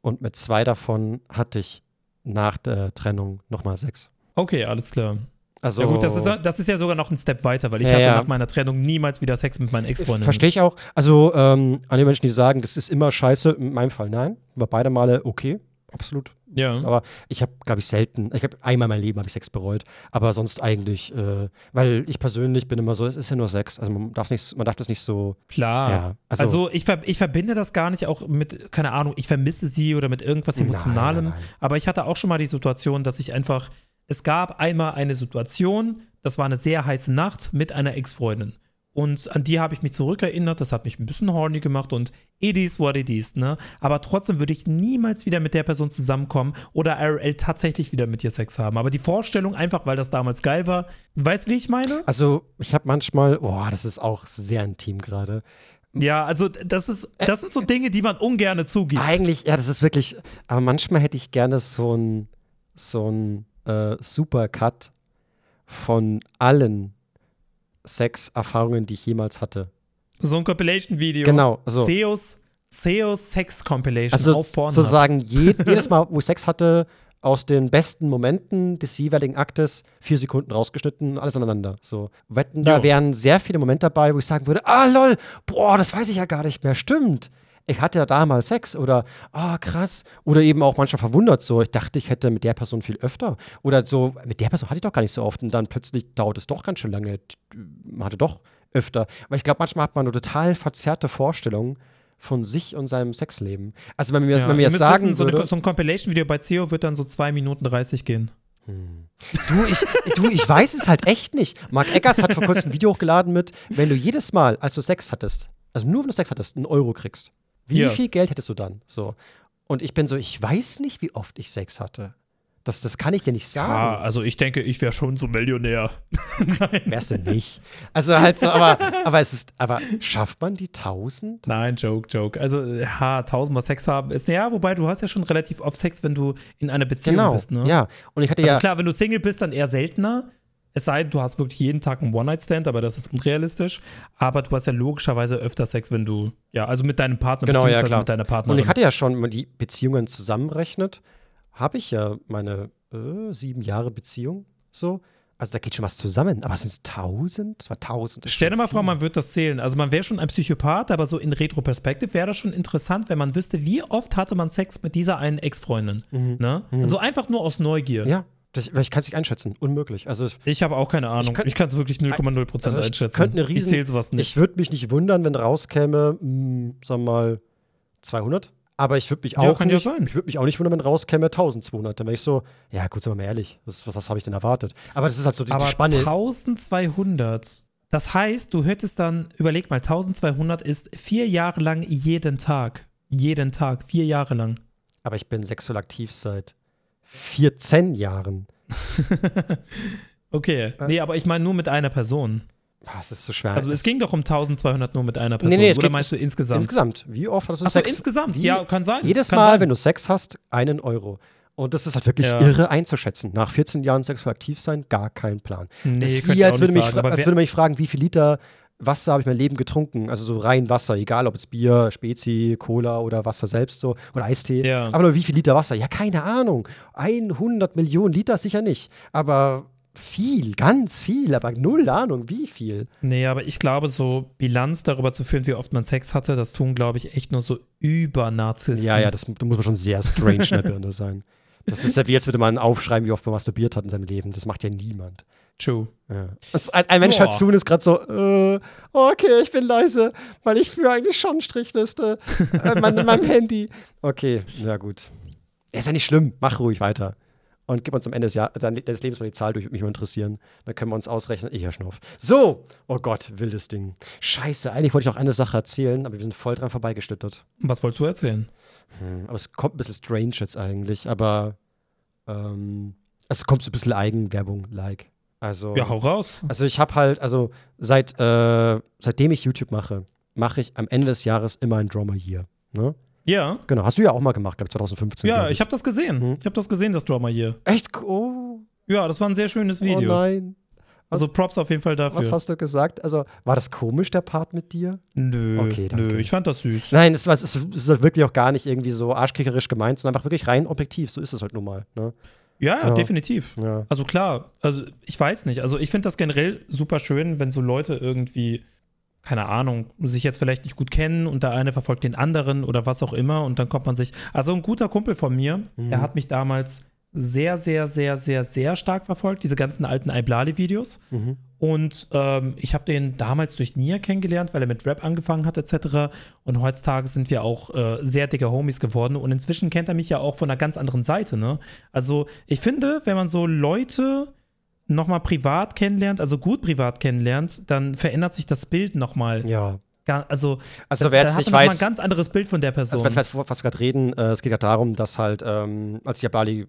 und mit zwei davon hatte ich nach der Trennung nochmal Sex. Okay, alles klar. Also, Ja gut, das ist, ja- das ist ja sogar noch ein Step weiter, weil ich Ja, hatte ja. nach meiner Trennung niemals wieder Sex mit meinen Ex-Freundinnen. Verstehe ich auch. Also, ähm, an die Menschen, die sagen, das ist immer scheiße, in meinem Fall nein. War beide Male okay, absolut. Ja. Aber ich habe, glaube ich, selten, ich habe einmal in meinem Leben habe ich Sex bereut, aber sonst eigentlich, äh, weil ich persönlich bin immer so, es ist ja nur Sex, also man darf nicht, man darf das nicht so, Klar. ja, also, Also, ich, ver ich verbinde das gar nicht auch mit, keine Ahnung, ich vermisse sie oder mit irgendwas Nein, Emotionalem. nein, nein. Aber ich hatte auch schon mal die Situation, dass ich einfach, es gab einmal eine Situation, das war eine sehr heiße Nacht mit einer Ex-Freundin. Und an die habe ich mich zurückerinnert, das hat mich ein bisschen horny gemacht und it is what it is, ne? Aber trotzdem würde ich niemals wieder mit der Person zusammenkommen oder RL tatsächlich wieder mit ihr Sex haben. Aber die Vorstellung, einfach weil das damals geil war, weißt du, wie ich meine? also ich habe manchmal, boah, das ist auch sehr intim gerade. Ja, also das ist, das sind so Dinge, die man ungerne zugibt. Eigentlich, ja, das ist wirklich, aber manchmal hätte ich gerne so ein, so ein äh, Supercut von allen Sexerfahrungen, die ich jemals hatte. So ein Compilation-Video. Genau, also- Zeus, Zeus Sex Compilation Also auf Pornhub. sozusagen je, jedes Mal, wo ich Sex hatte, aus den besten Momenten des jeweiligen Aktes vier Sekunden rausgeschnitten, alles aneinander. So, wetten, da Jo. wären sehr viele Momente dabei, wo ich sagen würde, ah lol, boah, das weiß ich ja gar nicht mehr, stimmt. Ich hatte ja damals Sex oder, ah krass. Oder eben auch manchmal verwundert so, ich dachte, ich hätte mit der Person viel öfter. Oder so, mit der Person hatte ich doch gar nicht so oft und dann plötzlich dauert es doch ganz schön lange. Man hatte doch öfter. Aber ich glaube, manchmal hat man eine total verzerrte Vorstellung von sich und seinem Sexleben. Also wenn mir, ja, mir das sagen wissen, so, würde, eine, so ein Compilation-Video bei Zeo wird dann so 2 Minuten 30 gehen. Du ich, du, ich weiß es halt echt nicht. Mark Eggers hat vor kurzem ein Video hochgeladen mit, wenn du jedes Mal, als du Sex hattest, also nur wenn du Sex hattest, einen Euro kriegst, wie Ja. viel Geld hättest du dann? So. Und ich bin so, ich weiß nicht, wie oft ich Sex hatte. Das, das kann ich dir nicht sagen. also ich denke, ich wäre schon so Millionär. Wär's denn nicht? Also halt so, aber, aber es ist, aber schafft man die 1000? Nein, Joke, Joke. Also, ja, tausendmal Sex haben ist, ja, wobei du hast ja schon relativ oft Sex, wenn du in einer Beziehung Genau. bist, ne? Ja. Und ich hatte Also ja. klar, wenn du Single bist, dann eher seltener. Es sei denn, du hast wirklich jeden Tag einen One-Night-Stand, aber das ist unrealistisch. Aber du hast ja logischerweise öfter Sex, wenn du, ja, also mit deinem Partner Genau, ja, beziehungsweise klar. mit deiner Und Partnerin. ich hatte ja schon, wenn man die Beziehungen zusammenrechnet, habe ich ja meine äh, sieben Jahre Beziehung. So. Also da geht schon was zusammen. Aber es sind tausend? Das war tausend. Stell dir mal vor, man wird das zählen. Also man wäre schon ein Psychopath, aber so in Retroperspektive wäre das schon interessant, wenn man wüsste, wie oft hatte man Sex mit dieser einen Ex-Freundin. Ne? Also einfach nur aus Neugier. Mhm. Ja, das, weil ich kann es nicht einschätzen. Unmöglich. Also Ich habe auch keine Ahnung. Ich kann es wirklich 0,0% also ich einschätzen. könnte eine ich riesen- zähle sowas nicht. ich würde mich nicht wundern, wenn rauskäme, mh, sagen wir mal, 200. Aber ich würde mich Ja, auch ja nicht, sein. ich würde mich auch nicht wundern, wenn rauskäme 1200. Dann wäre ich so, ja gut, sind wir mal ehrlich, was, was, was habe ich denn erwartet? Aber das ist halt so die, die aber Spanne. 1200. Das heißt, du hättest dann, überleg mal, 1200 ist vier Jahre lang jeden Tag. Jeden Tag, vier Jahre lang. Aber ich bin sexuell aktiv seit 14 Jahren. Okay. Nee, aber ich meine nur mit einer Person. Ah, Es ist so schwer. Also es ging doch um 1200 nur mit einer Person. Nee, nee, Oder meinst du insgesamt? Insgesamt. Wie oft hast du Achso, Sex? insgesamt. Wie? Ja, kann sein. Jedes kann Mal, sein. wenn du Sex hast, einen Euro. Und das ist halt wirklich Ja. irre einzuschätzen. Nach 14 Jahren sexuell aktiv sein, gar kein Plan. Nee, das ist wie, als würde, mich, als würde mich fragen, wie viel Liter Wasser habe ich mein Leben getrunken? Also so rein Wasser, egal ob es Bier, Spezi, Cola oder Wasser selbst so oder Eistee. Ja. Aber nur wie viel Liter Wasser? Ja, keine Ahnung. 100 Millionen Liter sicher nicht. Aber viel, ganz viel, aber null Ahnung, wie viel. Nee, aber ich glaube, so Bilanz darüber zu führen, wie oft man Sex hatte, das tun, glaube ich, echt nur so Übernarzissten. Ja, ja, das da muss man schon sehr strange in der Birne sein. Das ist ja wie, jetzt würde man aufschreiben, wie oft man masturbiert hat in seinem Leben. Das macht ja niemand. True. Ja. Das, ein, Mensch hört zu und ist gerade so, äh, okay, ich bin leise, weil ich führe eigentlich schon Strichliste äh, mein, in meinem Handy. Okay, na gut. Ist ja nicht schlimm, mach ruhig weiter. Und gib uns am Ende des, Jahr, des Lebens mal die Zahl durch, würde mich mal interessieren. Dann können wir uns ausrechnen. Ich höre schon auf. So, oh Gott, wildes Ding. Scheiße, eigentlich wollte ich noch eine Sache erzählen, aber wir sind voll dran vorbeigeschlittert. Was wolltest du erzählen? Hm, aber es kommt ein bisschen strange jetzt eigentlich, aber ähm, es kommt so ein bisschen Eigenwerbung-like. Also, Ja, hau raus. also ich habe halt, also seit, äh, seitdem ich YouTube mache, mache ich am Ende des Jahres immer ein Drama Year. Ne? Ja. Genau, hast du ja auch mal gemacht, glaube ich, 2015. Ja, glaub ich habe das gesehen. Hm. Ich habe das gesehen, das Drama hier. Echt? Oh, Ja, das war ein sehr schönes oh Video. nein. also Props auf jeden Fall Was dafür. hast du gesagt? Also, war das komisch, der Part mit dir? Nö, Okay, danke. nö, ich fand das süß. Nein, es, es, ist- es ist halt wirklich auch gar nicht irgendwie so arschkickerisch gemeint, sondern einfach wirklich rein objektiv. So ist es halt nun mal. Ne? Ja, Ja. definitiv. Ja. Also klar, also ich weiß nicht. Also ich finde das generell super schön, wenn so Leute irgendwie, keine Ahnung, sich jetzt vielleicht nicht gut kennen und der eine verfolgt den anderen oder was auch immer und dann kommt man sich. Also ein guter Kumpel von mir, Mhm. der hat mich damals sehr, sehr, sehr, sehr, sehr stark verfolgt, diese ganzen alten Iblali-Videos. Mhm. Und ähm, ich habe den damals durch Nia kennengelernt, weil er mit Rap angefangen hat, etc. Und heutzutage sind wir auch äh, sehr dicke Homies geworden. Und inzwischen kennt er mich ja auch von einer ganz anderen Seite. Ne? Also ich finde, wenn man so Leute nochmal privat kennenlernt, also gut privat kennenlernt, dann verändert sich das Bild nochmal. ja. Also, Also, da, wer da jetzt hat nicht weiß, ein ganz anderes Bild von der Person. Also, was, was, was wir gerade reden, äh, es geht ja darum, dass halt, ähm, als ich Ablali,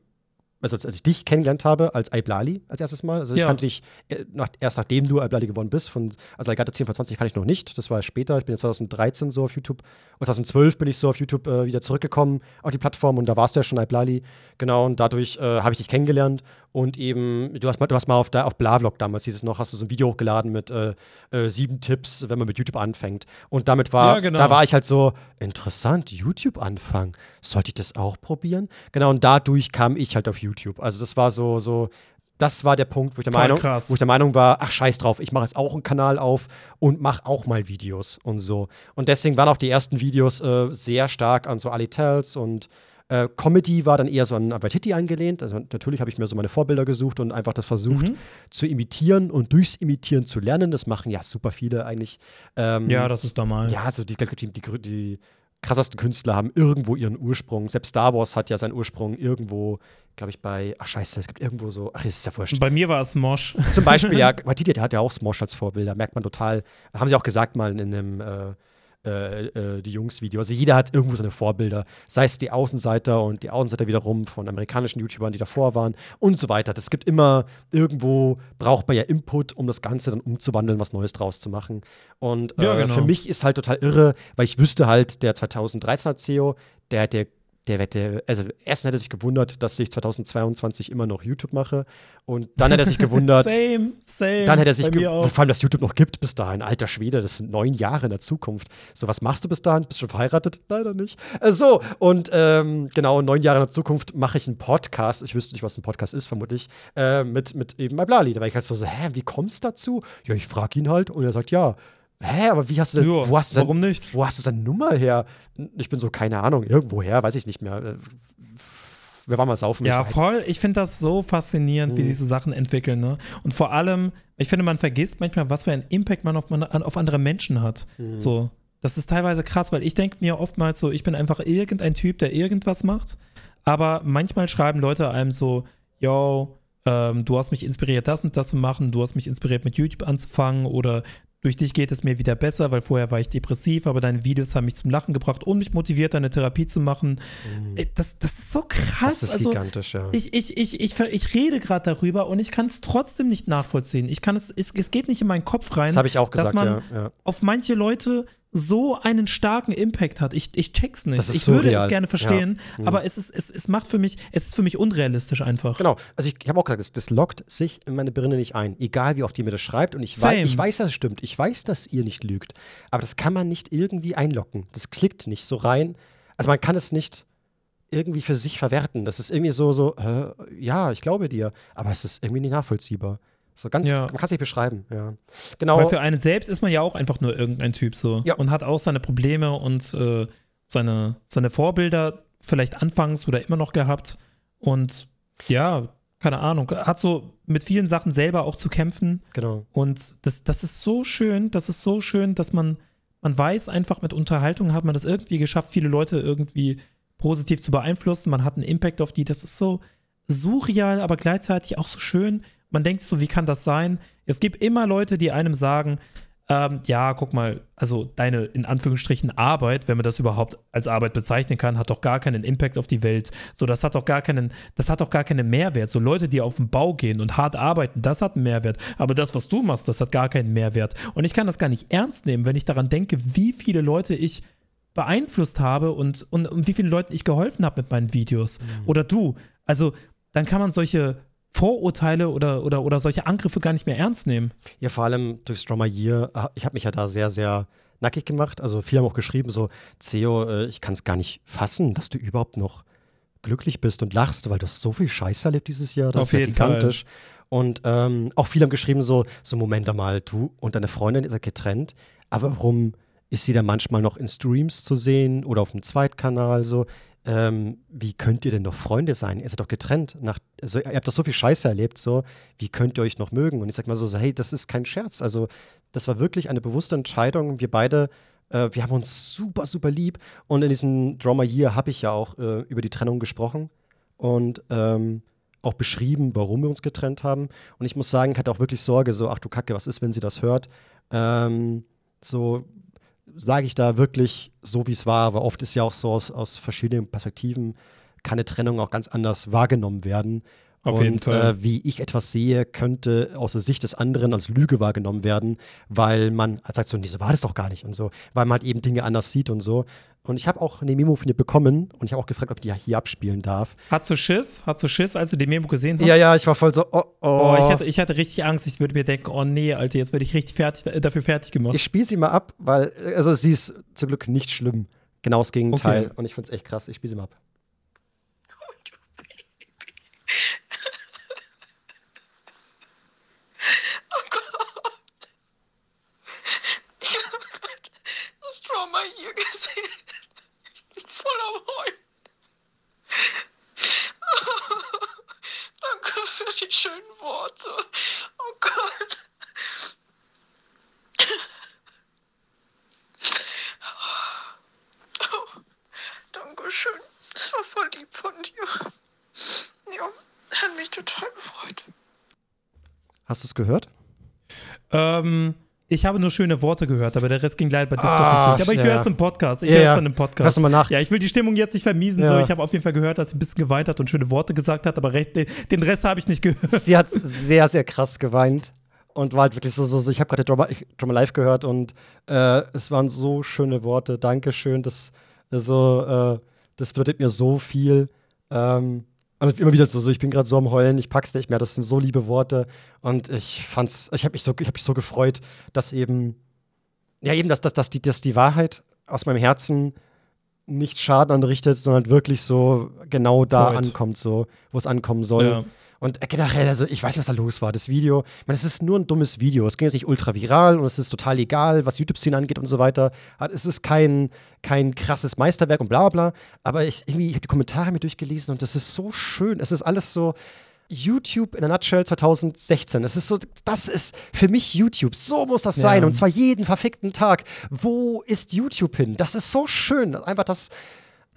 also als, als ich dich kennengelernt habe, als Iblali als erstes Mal, also ich Ja. kannte dich äh, nach, erst nachdem du Iblali geworden bist, von, also Algato 10 von 20 kann ich noch nicht, das war später, ich bin jetzt 2013 so auf YouTube, und 2012 bin ich so auf YouTube äh, wieder zurückgekommen auf die Plattform und da warst du ja schon Iblali, genau, und dadurch äh, habe ich dich kennengelernt und eben, du hast mal, du hast mal auf, da, auf Blavlog damals, hieß es noch, hast du so ein Video hochgeladen mit äh, äh, sieben Tipps, wenn man mit YouTube anfängt und damit war, Ja, genau. da war ich halt so, interessant, YouTube anfangen. Sollte ich das auch probieren? Genau, und dadurch kam ich halt auf YouTube. Also das war so, so, das war der Punkt, wo ich der, Voll Meinung, krass. wo ich der Meinung war, ach scheiß drauf, ich mache jetzt auch einen Kanal auf und mache auch mal Videos und so. Und deswegen waren auch die ersten Videos äh, sehr stark an so Ali Tells und äh, Comedy war dann eher so an Abatiti angelehnt. Also natürlich habe ich mir so meine Vorbilder gesucht und einfach das versucht Mhm. zu imitieren und durchs Imitieren zu lernen. Das machen ja super viele eigentlich. Ähm, ja, das ist normal. ja, also die, die, die, die krassesten Künstler haben irgendwo ihren Ursprung. Selbst Star Wars hat ja seinen Ursprung irgendwo, glaube ich, bei, ach scheiße, es gibt irgendwo so, ach, ist ja wurscht. Bei mir war es Mosch. Zum Beispiel, ja, Waititi, der hat ja auch Smosh als Vorbilder, merkt man total. Haben sie auch gesagt mal in einem äh, äh, äh, die Jungs-Video. Also jeder hat irgendwo seine Vorbilder. Sei es die Außenseiter und die Außenseiter wiederum von amerikanischen YouTubern, die davor waren und so weiter. Das gibt immer irgendwo, braucht man ja Input, um das Ganze dann umzuwandeln, was Neues draus zu machen. Und äh, Ja, genau. für mich ist halt total irre, weil ich wüsste halt, der 2013er CEO, der hat der der hätte, also erstens hätte er sich gewundert, dass ich 2022 immer noch YouTube mache. Und dann hätte er sich gewundert, Same, same. dann hätte er sich Bei mir ge- auch. vor allem, dass YouTube noch gibt bis dahin. Alter Schwede, das sind neun Jahre in der Zukunft. So, was machst du bis dahin? Bist du schon verheiratet? Leider nicht. Äh, so, und ähm, genau, neun Jahre in der Zukunft mache ich einen Podcast. Ich wüsste nicht, was ein Podcast ist, vermutlich. Äh, mit, mit eben Blali. Da war ich halt so, so hä, wie kommt's dazu? Ja, ich frage ihn halt und er sagt, ja. Hä, aber wie hast du denn, Ja, wo hast du sein, warum nicht? wo hast du seine Nummer her? Ich bin so, keine Ahnung, irgendwo her, weiß ich nicht mehr. Äh, Wir waren mal saufen. Ja, ich voll. Ich finde das so faszinierend, wie Mhm. sich so Sachen entwickeln. Ne? Und vor allem, ich finde, man vergisst manchmal, was für einen Impact man auf, man, an- auf andere Menschen hat. Mhm. So. Das ist teilweise krass, weil ich denke mir oftmals so, ich bin einfach irgendein Typ, der irgendwas macht. Aber manchmal schreiben Leute einem so, yo, ähm, du hast mich inspiriert, das und das zu machen, du hast mich inspiriert, mit YouTube anzufangen oder durch dich geht es mir wieder besser, weil vorher war ich depressiv, aber deine Videos haben mich zum Lachen gebracht und mich motiviert, eine Therapie zu machen. Mhm. Das, das ist so krass. Das ist also, gigantisch, ja. Ich, ich, ich, ich, ich rede gerade darüber und ich kann es trotzdem nicht nachvollziehen. Ich kann es, es, es geht nicht in meinen Kopf rein. Das habe ich auch gesagt, dass man ja, ja. auf manche Leute so einen starken Impact hat. Ich, ich check's nicht. ich surreal. würde es gerne verstehen, ja. mhm. aber es, ist, es, es macht für mich, es ist für mich unrealistisch einfach. Genau. Also ich, ich habe auch gesagt, das, das lockt sich in meine Birne nicht ein. Egal wie oft ihr mir das schreibt. Und ich, wei ich weiß, dass es stimmt. Ich weiß, dass ihr nicht lügt. Aber das kann man nicht irgendwie einlocken. Das klickt nicht so rein. Also man kann es nicht irgendwie für sich verwerten. Das ist irgendwie so, so, äh, ja, ich glaube dir. Aber es ist irgendwie nicht nachvollziehbar. So ganz, ja. man kann es nicht beschreiben, ja. Genau. Weil für einen selbst ist man ja auch einfach nur irgendein Typ so. Ja. Und hat auch seine Probleme und äh, seine, seine Vorbilder vielleicht anfangs oder immer noch gehabt. Und ja, keine Ahnung, hat so mit vielen Sachen selber auch zu kämpfen. Genau. Und das, das ist so schön, das ist so schön, dass man, man weiß einfach, mit Unterhaltung hat man das irgendwie geschafft, viele Leute irgendwie positiv zu beeinflussen. Man hat einen Impact auf die. Das ist so surreal, aber gleichzeitig auch so schön man denkt so, wie kann das sein? Es gibt immer Leute, die einem sagen, ähm, ja, guck mal, also deine in Anführungsstrichen Arbeit, wenn man das überhaupt als Arbeit bezeichnen kann, hat doch gar keinen Impact auf die Welt. So, das hat doch gar keinen, das hat doch gar keinen Mehrwert. So Leute, die auf den Bau gehen und hart arbeiten, das hat einen Mehrwert. Aber das, was du machst, das hat gar keinen Mehrwert. Und ich kann das gar nicht ernst nehmen, wenn ich daran denke, wie viele Leute ich beeinflusst habe und, und, und wie viele Leuten ich geholfen habe mit meinen Videos. Mhm. Oder du. Also, dann kann man solche Vorurteile oder, oder, oder solche Angriffe gar nicht mehr ernst nehmen. Ja, vor allem durch Stroma Year, äh, ich habe mich ja da sehr, sehr nackig gemacht. Also viele haben auch geschrieben, so, Ceo, äh, ich kann es gar nicht fassen, dass du überhaupt noch glücklich bist und lachst, weil du hast so viel Scheiß erlebt dieses Jahr. Das Auf ist ja gigantisch. Fall. Und ähm, auch viele haben geschrieben, so, so, Moment einmal, du und deine Freundin ist ja getrennt, aber warum ist sie dann manchmal noch in Streams zu sehen oder auf dem Zweitkanal so? Ähm, wie könnt ihr denn noch Freunde sein? Ihr seid doch getrennt. Nach, also, ihr habt doch so viel Scheiße erlebt, so, wie könnt ihr euch noch mögen? Und ich sag mal so, so, hey, das ist kein Scherz. Also, das war wirklich eine bewusste Entscheidung. Wir beide, äh, wir haben uns super, super lieb. Und in diesem Drama Year habe ich ja auch äh, über die Trennung gesprochen und ähm, auch beschrieben, warum wir uns getrennt haben. Und ich muss sagen, ich hatte auch wirklich Sorge, so, ach du Kacke, was ist, wenn sie das hört? Ähm, so, sage ich da wirklich so, wie es war, aber oft ist ja auch so aus, aus verschiedenen Perspektiven, kann eine Trennung auch ganz anders wahrgenommen werden. Auf und jeden Fall. Äh, wie ich etwas sehe, könnte aus der Sicht des anderen als Lüge wahrgenommen werden, weil man sagt so, nee, so war das doch gar nicht und so, weil man halt eben Dinge anders sieht und so. Und ich habe auch eine Memo von dir bekommen und ich habe auch gefragt, ob ich die hier abspielen darf. Hast du Schiss? Hast du Schiss, als du die Memo gesehen hast? Ja, ja, ich war voll so, oh, oh. oh ich, hatte, ich hatte richtig Angst. Ich würde mir denken, oh nee, Alter, jetzt werde ich richtig fertig, äh, dafür fertig gemacht. Ich spiele sie mal ab, weil, also sie ist zum Glück nicht schlimm. Genau das Gegenteil. Okay. Und ich finde es echt krass. Ich spiele sie mal ab. Trauma hier gesehen. Ich bin voll am Heulen. Danke für die schönen Worte. Oh Gott. Oh, Dankeschön. Das war voll lieb von dir. Ja, hat mich total gefreut. Hast du es gehört? Ähm, ich habe nur schöne Worte gehört, aber der Rest ging leider bei Discord ah, nicht durch. Aber ich ja. höre es im Podcast. Ich ja, höre es dann im Podcast. Du mal nach. Ja, ich will die Stimmung jetzt nicht vermiesen. Ja. So. Ich habe auf jeden Fall gehört, dass sie ein bisschen geweint hat und schöne Worte gesagt hat, aber recht, den Rest habe ich nicht gehört. Sie hat sehr, sehr krass geweint und war halt wirklich so, so, so ich habe gerade Drama, Drama Live gehört und äh, es waren so schöne Worte. Dankeschön. Das, also, äh, das bedeutet mir so viel. Ähm, und immer wieder so, so ich bin gerade so am Heulen, ich pack's nicht mehr, das sind so liebe Worte. Und ich fand's, ich habe mich, so, hab mich so gefreut, dass eben, ja, eben, dass, dass, dass, die, dass die Wahrheit aus meinem Herzen nicht Schaden anrichtet, sondern wirklich so genau da Freud. ankommt, so, wo es ankommen soll. Ja. Und generell, also ich weiß nicht, was da los war. Das Video, ich meine, es ist nur ein dummes Video. Es ging jetzt nicht ultra viral und es ist total egal, was YouTube-Szene angeht und so weiter. Es ist kein, kein krasses Meisterwerk und bla bla. Aber ich, irgendwie, ich habe die Kommentare mir durchgelesen und das ist so schön. Es ist alles so. YouTube in der Nutshell 2016. Es ist so, das ist für mich YouTube. So muss das ja. sein. Und zwar jeden verfickten Tag. Wo ist YouTube hin? Das ist so schön. Einfach, dass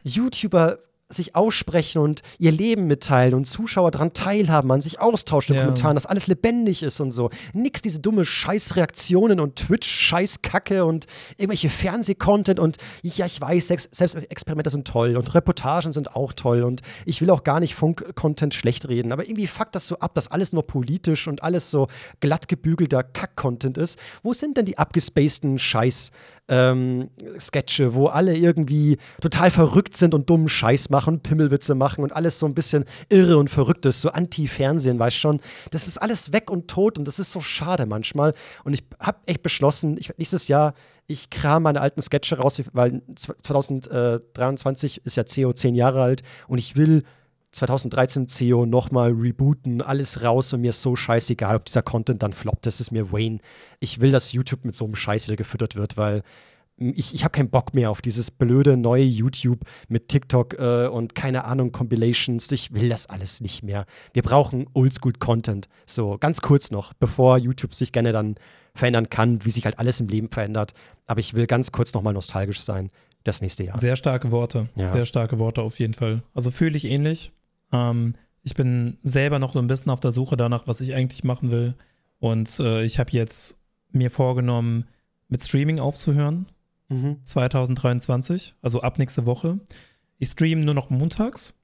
YouTuber sich aussprechen und ihr Leben mitteilen und Zuschauer daran teilhaben, an sich austauschen in Ja. Kommentaren, dass alles lebendig ist und so. Nix diese dumme Scheißreaktionen und Twitch-Scheißkacke und irgendwelche Fernseh-Content und ja, ich weiß, Sex Selbstexperimente sind toll und Reportagen sind auch toll und ich will auch gar nicht Funk-Content schlecht reden, aber irgendwie fuckt das so ab, dass alles nur politisch und alles so glatt gebügelter Kack-Content ist. Wo sind denn die abgespaceden Scheiß- ähm, Sketche, wo alle irgendwie total verrückt sind und dummen Scheiß machen, Pimmelwitze machen und alles so ein bisschen irre und verrückt ist, so Anti-Fernsehen, weißt schon. Das ist alles weg und tot und das ist so schade manchmal. Und ich habe echt beschlossen, ich, nächstes Jahr, ich kram meine alten Sketche raus, weil 2023 ist ja CO 10 Jahre alt und ich will 2013 CEO nochmal rebooten, alles raus und mir ist so scheißegal, ob dieser Content dann floppt. Das ist mir Wayne. Ich will, dass YouTube mit so einem Scheiß wieder gefüttert wird, weil ich, ich habe keinen Bock mehr auf dieses blöde neue YouTube mit TikTok äh, und keine Ahnung, Compilations. Ich will das alles nicht mehr. Wir brauchen Oldschool-Content. So, ganz kurz noch, bevor YouTube sich gerne dann verändern kann, wie sich halt alles im Leben verändert. Aber ich will ganz kurz nochmal nostalgisch sein. Das nächste Jahr. Sehr starke Worte. Ja. Sehr starke Worte auf jeden Fall. Also fühle ich ähnlich. Ähm, ich bin selber noch so ein bisschen auf der Suche danach, was ich eigentlich machen will. Und äh, ich habe jetzt mir vorgenommen, mit Streaming aufzuhören. Mhm. 2023, also ab nächste Woche. Ich streame nur noch montags,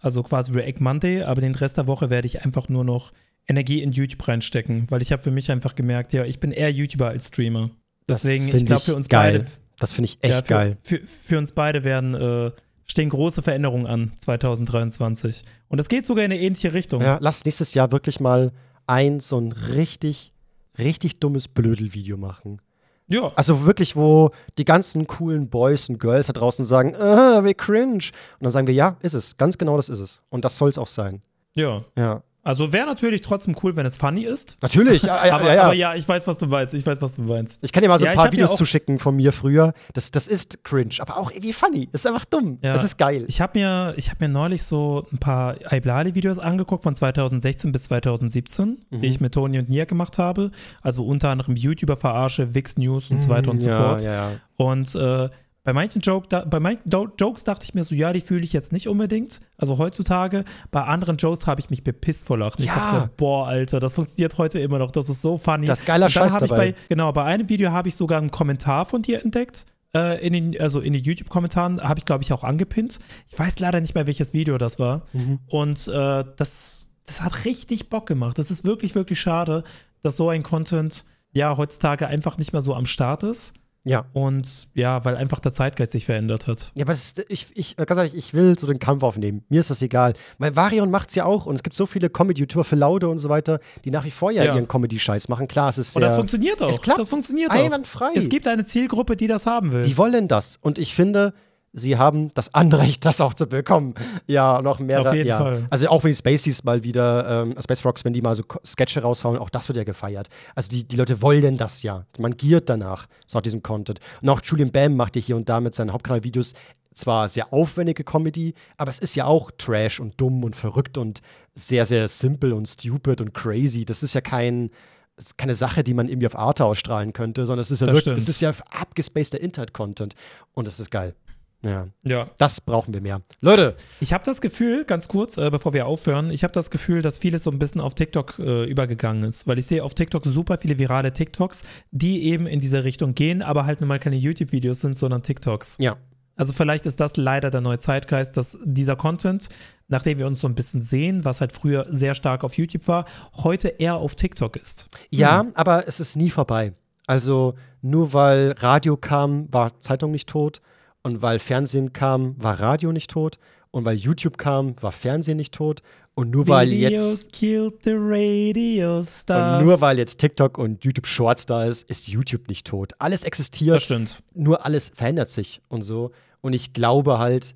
also quasi React Monday, aber den Rest der Woche werde ich einfach nur noch Energie in YouTube reinstecken, weil ich habe für mich einfach gemerkt, ja, ich bin eher YouTuber als Streamer. Deswegen, ich glaube, für uns geil. beide, Das finde ich echt ja, für, geil. Für, für uns beide werden äh, stehen große Veränderungen an 2023. Und es geht sogar in eine ähnliche Richtung. Ja, lass nächstes Jahr wirklich mal ein so ein richtig, richtig dummes Blödel-Video machen. Ja, Also wirklich, wo die ganzen coolen Boys und Girls da draußen sagen, ah, wie cringe. Und dann sagen wir, ja, ist es. Ganz genau das ist es. Und das soll es auch sein. ja. Ja. Also wäre natürlich trotzdem cool, wenn es funny ist. Natürlich. Ja, ja, aber, ja, aber ja, ich weiß, was du meinst. Ich weiß, was du meinst. Ich kann dir mal so ein paar Videos zuschicken von mir früher. Das, das ist cringe, aber auch irgendwie funny. Das ist einfach dumm. Ja. Das ist geil. Ich habe mir, ich hab mir neulich so ein paar Iblali-Videos angeguckt von 2016 bis 2017, Mhm. die ich mit Toni und Nia gemacht habe. Also unter anderem YouTuber-Verarsche, Wix News und so weiter und so Mhm, ja, fort. Ja, ja. Und äh, bei manchen, Joke, da, bei manchen Do Jokes dachte ich mir so, ja, die fühle ich jetzt nicht unbedingt. Also heutzutage. Bei anderen Jokes habe ich mich bepisst vor Lachen. Ich Ja. dachte, mir, boah, Alter, das funktioniert heute immer noch. Das ist so funny. Das ist geiler Scheiß ich dabei. Bei, genau, bei einem Video habe ich sogar einen Kommentar von dir entdeckt. Äh, in den, also in den YouTube-Kommentaren habe ich, glaube ich, auch angepinnt. Ich weiß leider nicht mehr, welches Video das war. Mhm. Und äh, das, das hat richtig Bock gemacht. Das ist wirklich, wirklich schade, dass so ein Content ja heutzutage einfach nicht mehr so am Start ist. Ja. Und ja, weil einfach der Zeitgeist sich verändert hat. Ja, aber ist- ich, ich, ganz ehrlich, ich will so den Kampf aufnehmen. Mir ist das egal. Weil Varion macht's ja auch und es gibt so viele Comedy-YouTuber für Laude und so weiter, die nach wie vor ja, Ja. ihren Comedy-Scheiß machen. Klar, es ist Und sehr, das funktioniert auch. Es klappt. Das funktioniert auch. Einwandfrei. Es gibt eine Zielgruppe, die das haben will. Die wollen das. Und ich finde, sie haben das Anrecht, das auch zu bekommen. Ja, noch mehr. Auf jeden ja. Fall. Also auch wenn die Spaceys mal wieder, ähm, Space Rocks, wenn die mal so Sketche raushauen, auch das wird ja gefeiert. Also die, die Leute wollen das ja. Man giert danach, so diesem Content. Und auch Julian Bam macht ja hier und da mit seinen Hauptkanalvideos zwar sehr aufwendige Comedy, aber es ist ja auch Trash und dumm und verrückt und sehr, sehr simpel und stupid und crazy. Das ist ja kein, das ist keine Sache, die man irgendwie auf Arte ausstrahlen könnte, sondern es ist ja Das wirklich, das stimmt. ist ja abgespaceder Internet-Content. Und das ist geil. Ja, ja. das brauchen wir mehr. Leute, Ich habe das Gefühl, ganz kurz, äh, bevor wir aufhören, ich habe das Gefühl, dass vieles so ein bisschen auf TikTok äh, übergegangen ist, weil ich sehe auf TikTok super viele virale TikToks, die eben in diese Richtung gehen, aber halt nun mal keine YouTube-Videos sind, sondern TikToks. ja. Also vielleicht ist das leider der neue Zeitgeist, dass dieser Content, nachdem wir uns so ein bisschen sehen, was halt früher sehr stark auf YouTube war, heute eher auf TikTok ist. Ja, aber es ist nie vorbei. Also nur weil Radio kam, war Zeitung nicht tot. Und weil Fernsehen kam, war Radio nicht tot. Und weil YouTube kam, war Fernsehen nicht tot. Und nur weil Video jetzt killed the radio star. und nur weil jetzt TikTok und YouTube Shorts da ist, ist YouTube nicht tot. Alles existiert. das stimmt. nur alles verändert sich und so. Und ich glaube halt,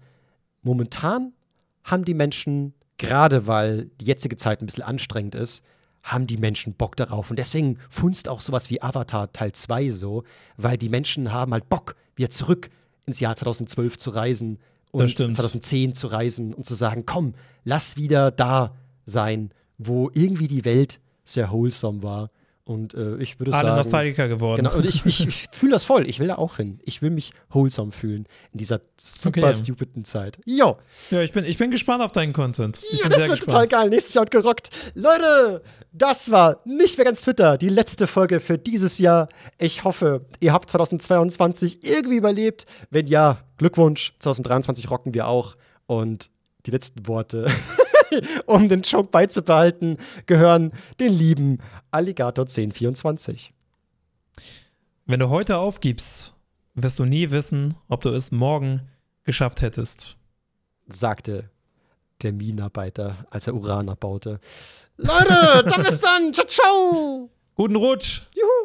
momentan haben die Menschen, gerade weil die jetzige Zeit ein bisschen anstrengend ist, haben die Menschen Bock darauf. Und deswegen funzt auch sowas wie Avatar Teil 2 so, weil die Menschen haben halt Bock, wieder zurück ins Jahr 2012 zu reisen und Das stimmt. 2010 zu reisen und zu sagen, komm, lass wieder da sein, wo irgendwie die Welt sehr wholesome war Und äh, ich würde Alle sagen. Nostalgiker geworden. Genau, und ich, ich, ich fühle das voll. Ich will da auch hin. Ich will mich wholesome fühlen in dieser super Okay. stupiden Zeit. Jo, Ja, ich bin, ich bin gespannt auf deinen Content. Ich ja, das wird gespannt. total geil. Nächstes Jahr gerockt. Leute, das war nicht mehr ganz Twitter, die letzte Folge für dieses Jahr. Ich hoffe, ihr habt 2022 irgendwie überlebt. Wenn ja, Glückwunsch. 2023 rocken wir auch. Und die letzten Worte, um den Joke beizubehalten, gehören den lieben Alligator 1024. Wenn du heute aufgibst, wirst du nie wissen, ob du es morgen geschafft hättest. sagte der Minenarbeiter, als er Uran abbaute. Leute, dann bis dann. Ciao, ciao. Guten Rutsch! Juhu.